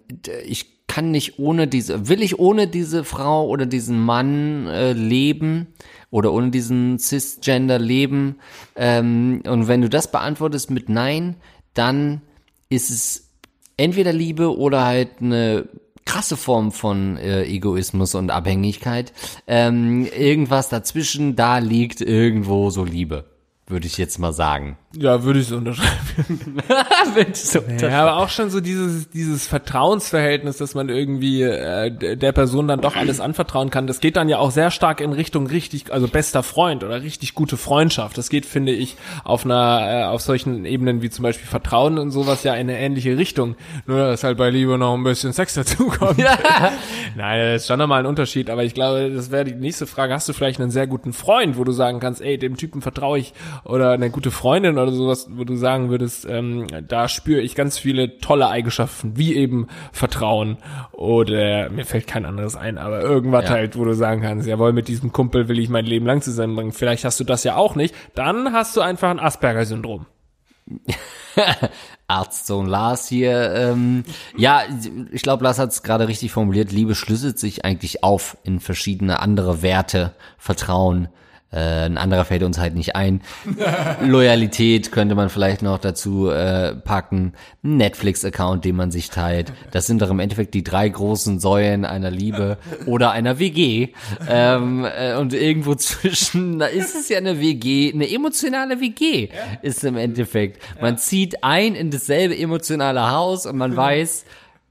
ich kann nicht ohne diese, will ich ohne diese Frau oder diesen Mann äh, leben oder ohne diesen Cisgender leben? Ähm, und wenn du das beantwortest mit Nein, dann ist es entweder Liebe oder halt eine krasse Form von äh, Egoismus und Abhängigkeit. Ähm, irgendwas dazwischen, da liegt irgendwo so Liebe, würde ich jetzt mal sagen. Ja, würde ich so unterschreiben. Ja, aber auch schon so dieses, dieses Vertrauensverhältnis, dass man irgendwie äh, der Person dann doch alles anvertrauen kann. Das geht dann ja auch sehr stark in Richtung richtig, also bester Freund oder richtig gute Freundschaft. Das geht, finde ich, auf einer, äh, auf solchen Ebenen wie zum Beispiel Vertrauen und sowas ja in eine ähnliche Richtung. Nur, dass halt bei Liebe noch ein bisschen Sex dazukommt. Nein, das ist schon nochmal ein Unterschied, aber ich glaube, das wäre die nächste Frage. Hast du vielleicht einen sehr guten Freund, wo du sagen kannst, ey, dem Typen vertraue ich oder eine gute Freundin oder sowas, wo du sagen würdest, ähm, da spüre ich ganz viele tolle Eigenschaften, wie eben Vertrauen oder mir fällt kein anderes ein, aber irgendwas Ja. halt, wo du sagen kannst, jawohl, mit diesem Kumpel will ich mein Leben lang zusammenbringen. Vielleicht hast du das ja auch nicht. Dann hast du einfach ein Asperger-Syndrom. Arztsohn Lars hier. Ähm, ja, ich glaube, Lars hat es gerade richtig formuliert. Liebe schlüsselt sich eigentlich auf in verschiedene andere Werte, Vertrauen. Äh, ein anderer fällt uns halt nicht ein. Loyalität könnte man vielleicht noch dazu äh, packen. Netflix-Account, den man sich teilt. Das sind doch im Endeffekt die drei großen Säulen einer Liebe oder einer WG. Ähm, äh, und irgendwo zwischen, da ist es ja eine WG, eine emotionale WG ist im Endeffekt. Man zieht ein in dasselbe emotionale Haus und man weiß,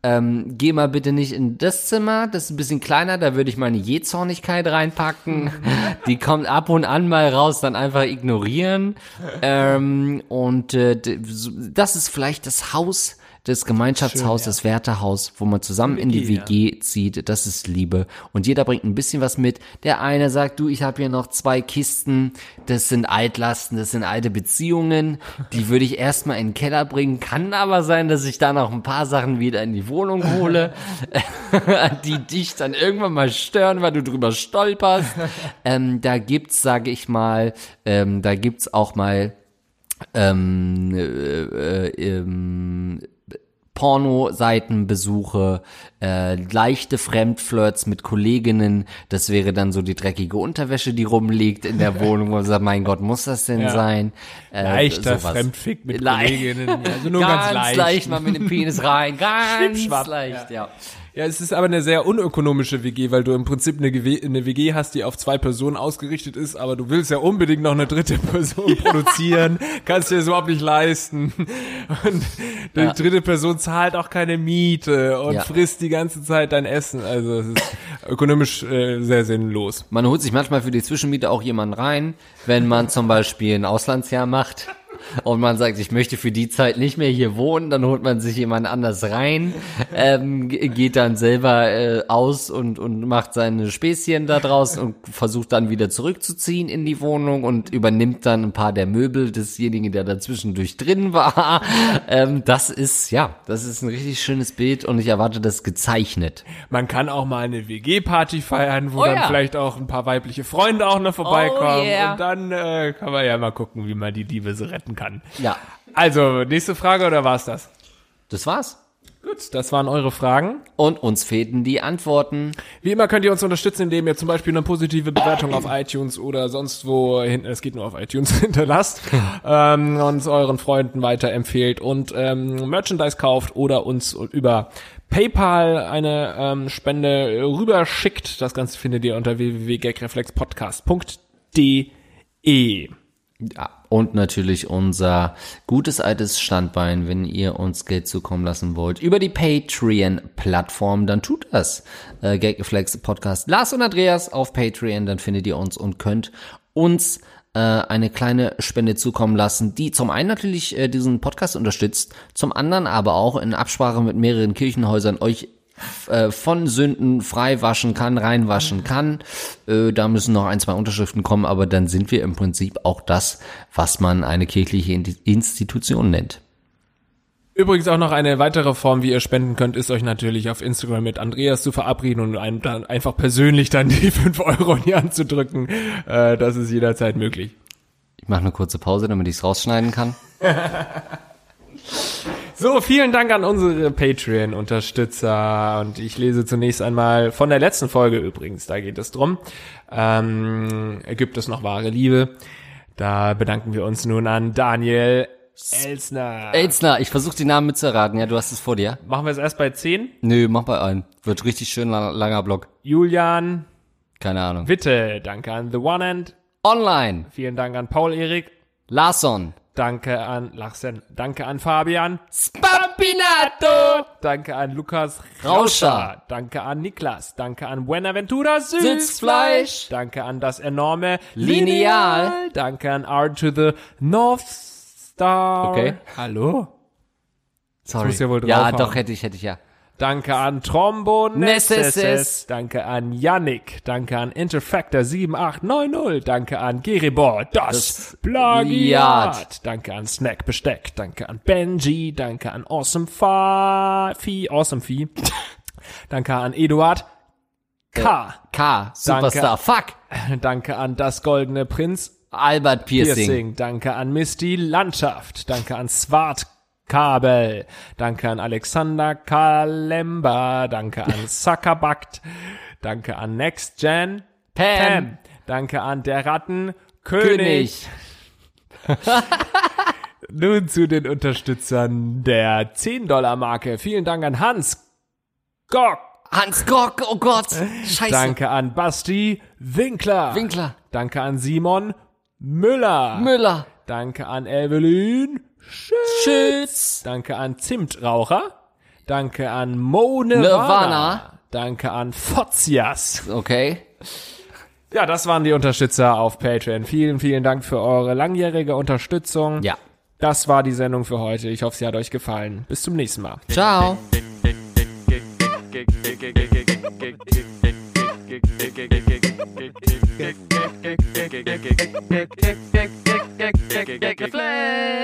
ähm, geh mal bitte nicht in das Zimmer, das ist ein bisschen kleiner, da würde ich meine Jähzornigkeit reinpacken. Die kommt ab und an mal raus, dann einfach ignorieren. Ähm, und äh, das ist vielleicht das Haus, das Gemeinschaftshaus, das Wärterhaus, wo man zusammen in die WG, WG zieht. Das ist Liebe. Und jeder bringt ein bisschen was mit. Der eine sagt, du, ich habe hier noch zwei Kisten, das sind Altlasten, das sind alte Beziehungen. Die würde ich erstmal in den Keller bringen. Kann aber sein, dass ich da noch ein paar Sachen wieder in die Wohnung hole, die dich dann irgendwann mal stören, weil du drüber stolperst. Ähm, da gibt's, sage ich mal, ähm, da gibt's auch mal ähm, äh, äh, ähm, Porno-Seitenbesuche, äh, leichte Fremdflirts mit Kolleginnen, das wäre dann so die dreckige Unterwäsche, die rumliegt in der Wohnung, wo man sagt, mein Gott, muss das denn Ja. sein? Äh, Leichter sowas. Fremdfick mit Le- Kolleginnen. Also nur ganz, ganz, leicht. leicht mal mit dem Penis rein, ganz leicht, ja. Ja, es ist aber eine sehr unökonomische WG, weil du im Prinzip eine, eine WG hast, die auf zwei Personen ausgerichtet ist, aber du willst ja unbedingt noch eine dritte Person produzieren, kannst dir das überhaupt nicht leisten. Und die Ja. dritte Person zahlt auch keine Miete und Ja. frisst die ganze Zeit dein Essen. Also es ist ökonomisch äh, sehr sinnlos. Man holt sich manchmal für die Zwischenmiete auch jemanden rein, wenn man zum Beispiel ein Auslandsjahr macht. Und man sagt, ich möchte für die Zeit nicht mehr hier wohnen, dann holt man sich jemand anders rein, ähm, geht dann selber äh, aus und, und macht seine Späßchen da draußen und versucht dann wieder zurückzuziehen in die Wohnung und übernimmt dann ein paar der Möbel desjenigen, der dazwischendurch drin war. Ähm, das ist, ja, das ist ein richtig schönes Bild und ich erwarte das gezeichnet. Man kann auch mal eine WG-Party feiern, wo Oh dann ja. vielleicht auch ein paar weibliche Freunde auch noch vorbeikommen. Oh yeah. Und dann äh, kann man ja mal gucken, wie man die Liebe so retten kann. Ja, Also, nächste Frage oder war's das? das war's. Gut, das waren eure Fragen. Und uns fehlten die Antworten. Wie immer könnt ihr uns unterstützen, indem ihr zum Beispiel eine positive Bewertung auf iTunes oder sonst wo hinten, es geht nur auf iTunes, hinterlasst, ähm, uns euren Freunden weiterempfehlt und ähm, Merchandise kauft oder uns über PayPal eine ähm, Spende rüberschickt. Das Ganze findet ihr unter www.gagreflexpodcast.de. Ja, und natürlich unser gutes altes Standbein, wenn ihr uns Geld zukommen lassen wollt, über die Patreon-Plattform, dann tut das. Äh, Gagreflex Podcast Lars und Andreas auf Patreon, dann findet ihr uns und könnt uns äh, eine kleine Spende zukommen lassen, die zum einen natürlich äh, diesen Podcast unterstützt, zum anderen aber auch in Absprache mit mehreren Kirchenhäusern euch äh, von Sünden frei waschen kann, reinwaschen kann. Äh, da müssen noch ein, zwei Unterschriften kommen, aber dann sind wir im Prinzip auch das, was man eine kirchliche In- Institution nennt. Übrigens auch noch eine weitere Form, wie ihr spenden könnt, ist euch natürlich auf Instagram mit Andreas zu verabreden und einem dann einfach persönlich dann die 5 Euro in die Hand zu drücken. Äh, das ist jederzeit möglich. Ich mache eine kurze Pause, damit ich es rausschneiden kann. So, vielen Dank an unsere Patreon-Unterstützer und ich lese zunächst einmal von der letzten Folge übrigens, da geht es drum. Ähm, gibt es noch wahre Liebe? Da bedanken wir uns nun an Daniel Elsner. Elzner, ich versuche die Namen mitzuraten. Ja, du hast es vor dir. Machen wir es erst bei 10. Nö, mach bei ein. Wird richtig schön lang, langer Block. Julian Keine Ahnung. Witte, danke an The One End. Online. Vielen Dank an Paul Erik. Larsson. Danke an Lachsen. Danke an Fabian. Spampinato. Danke an Lukas Rauscher. Danke an Niklas. Danke an Buenaventura. Sitzfleisch. Danke an das enorme Lineal. Danke an R to the North Star. Okay. Hallo. Sorry. muss ja wohl ja, draufhauen. doch, hätte ich, hätte ich ja. Danke an Trombon Nesses. Danke an Yannick. Danke an Interfactor 7890. Danke an Geribor. Das, Das Plagiat. Plagiat. Danke an Snack Besteck. Danke an Benji. Danke an Awesome Fa Vieh. Awesome Vieh. Danke an Eduard K. K. Superstar. Fuck. Danke an das Goldene Prinz Albert Piercing. Piercing. Danke an Misty Landschaft. Danke an Swart Kabel. Danke an Alexander Kalemba. Danke an Zuckerbackt. Danke an Next Gen Pam. Danke an der Ratten König. König. Nun zu den Unterstützern der 10-Dollar-Marke. Vielen Dank an Hans Gock. Hans Gock, oh Gott. Scheiße. Danke an Basti Winkler. Winkler. Danke an Simon Müller. Müller. Danke an Evelyn Schütz. Schütz. Danke an Zimtraucher. Danke an Mo Nirvana. Nirvana. Danke an Fotzias. Okay. Ja, das waren die Unterstützer auf Patreon. Vielen, vielen Dank für eure langjährige Unterstützung. Ja. Das war die Sendung für heute. Ich hoffe, sie hat euch gefallen. Bis zum nächsten Mal. Ciao. Flex.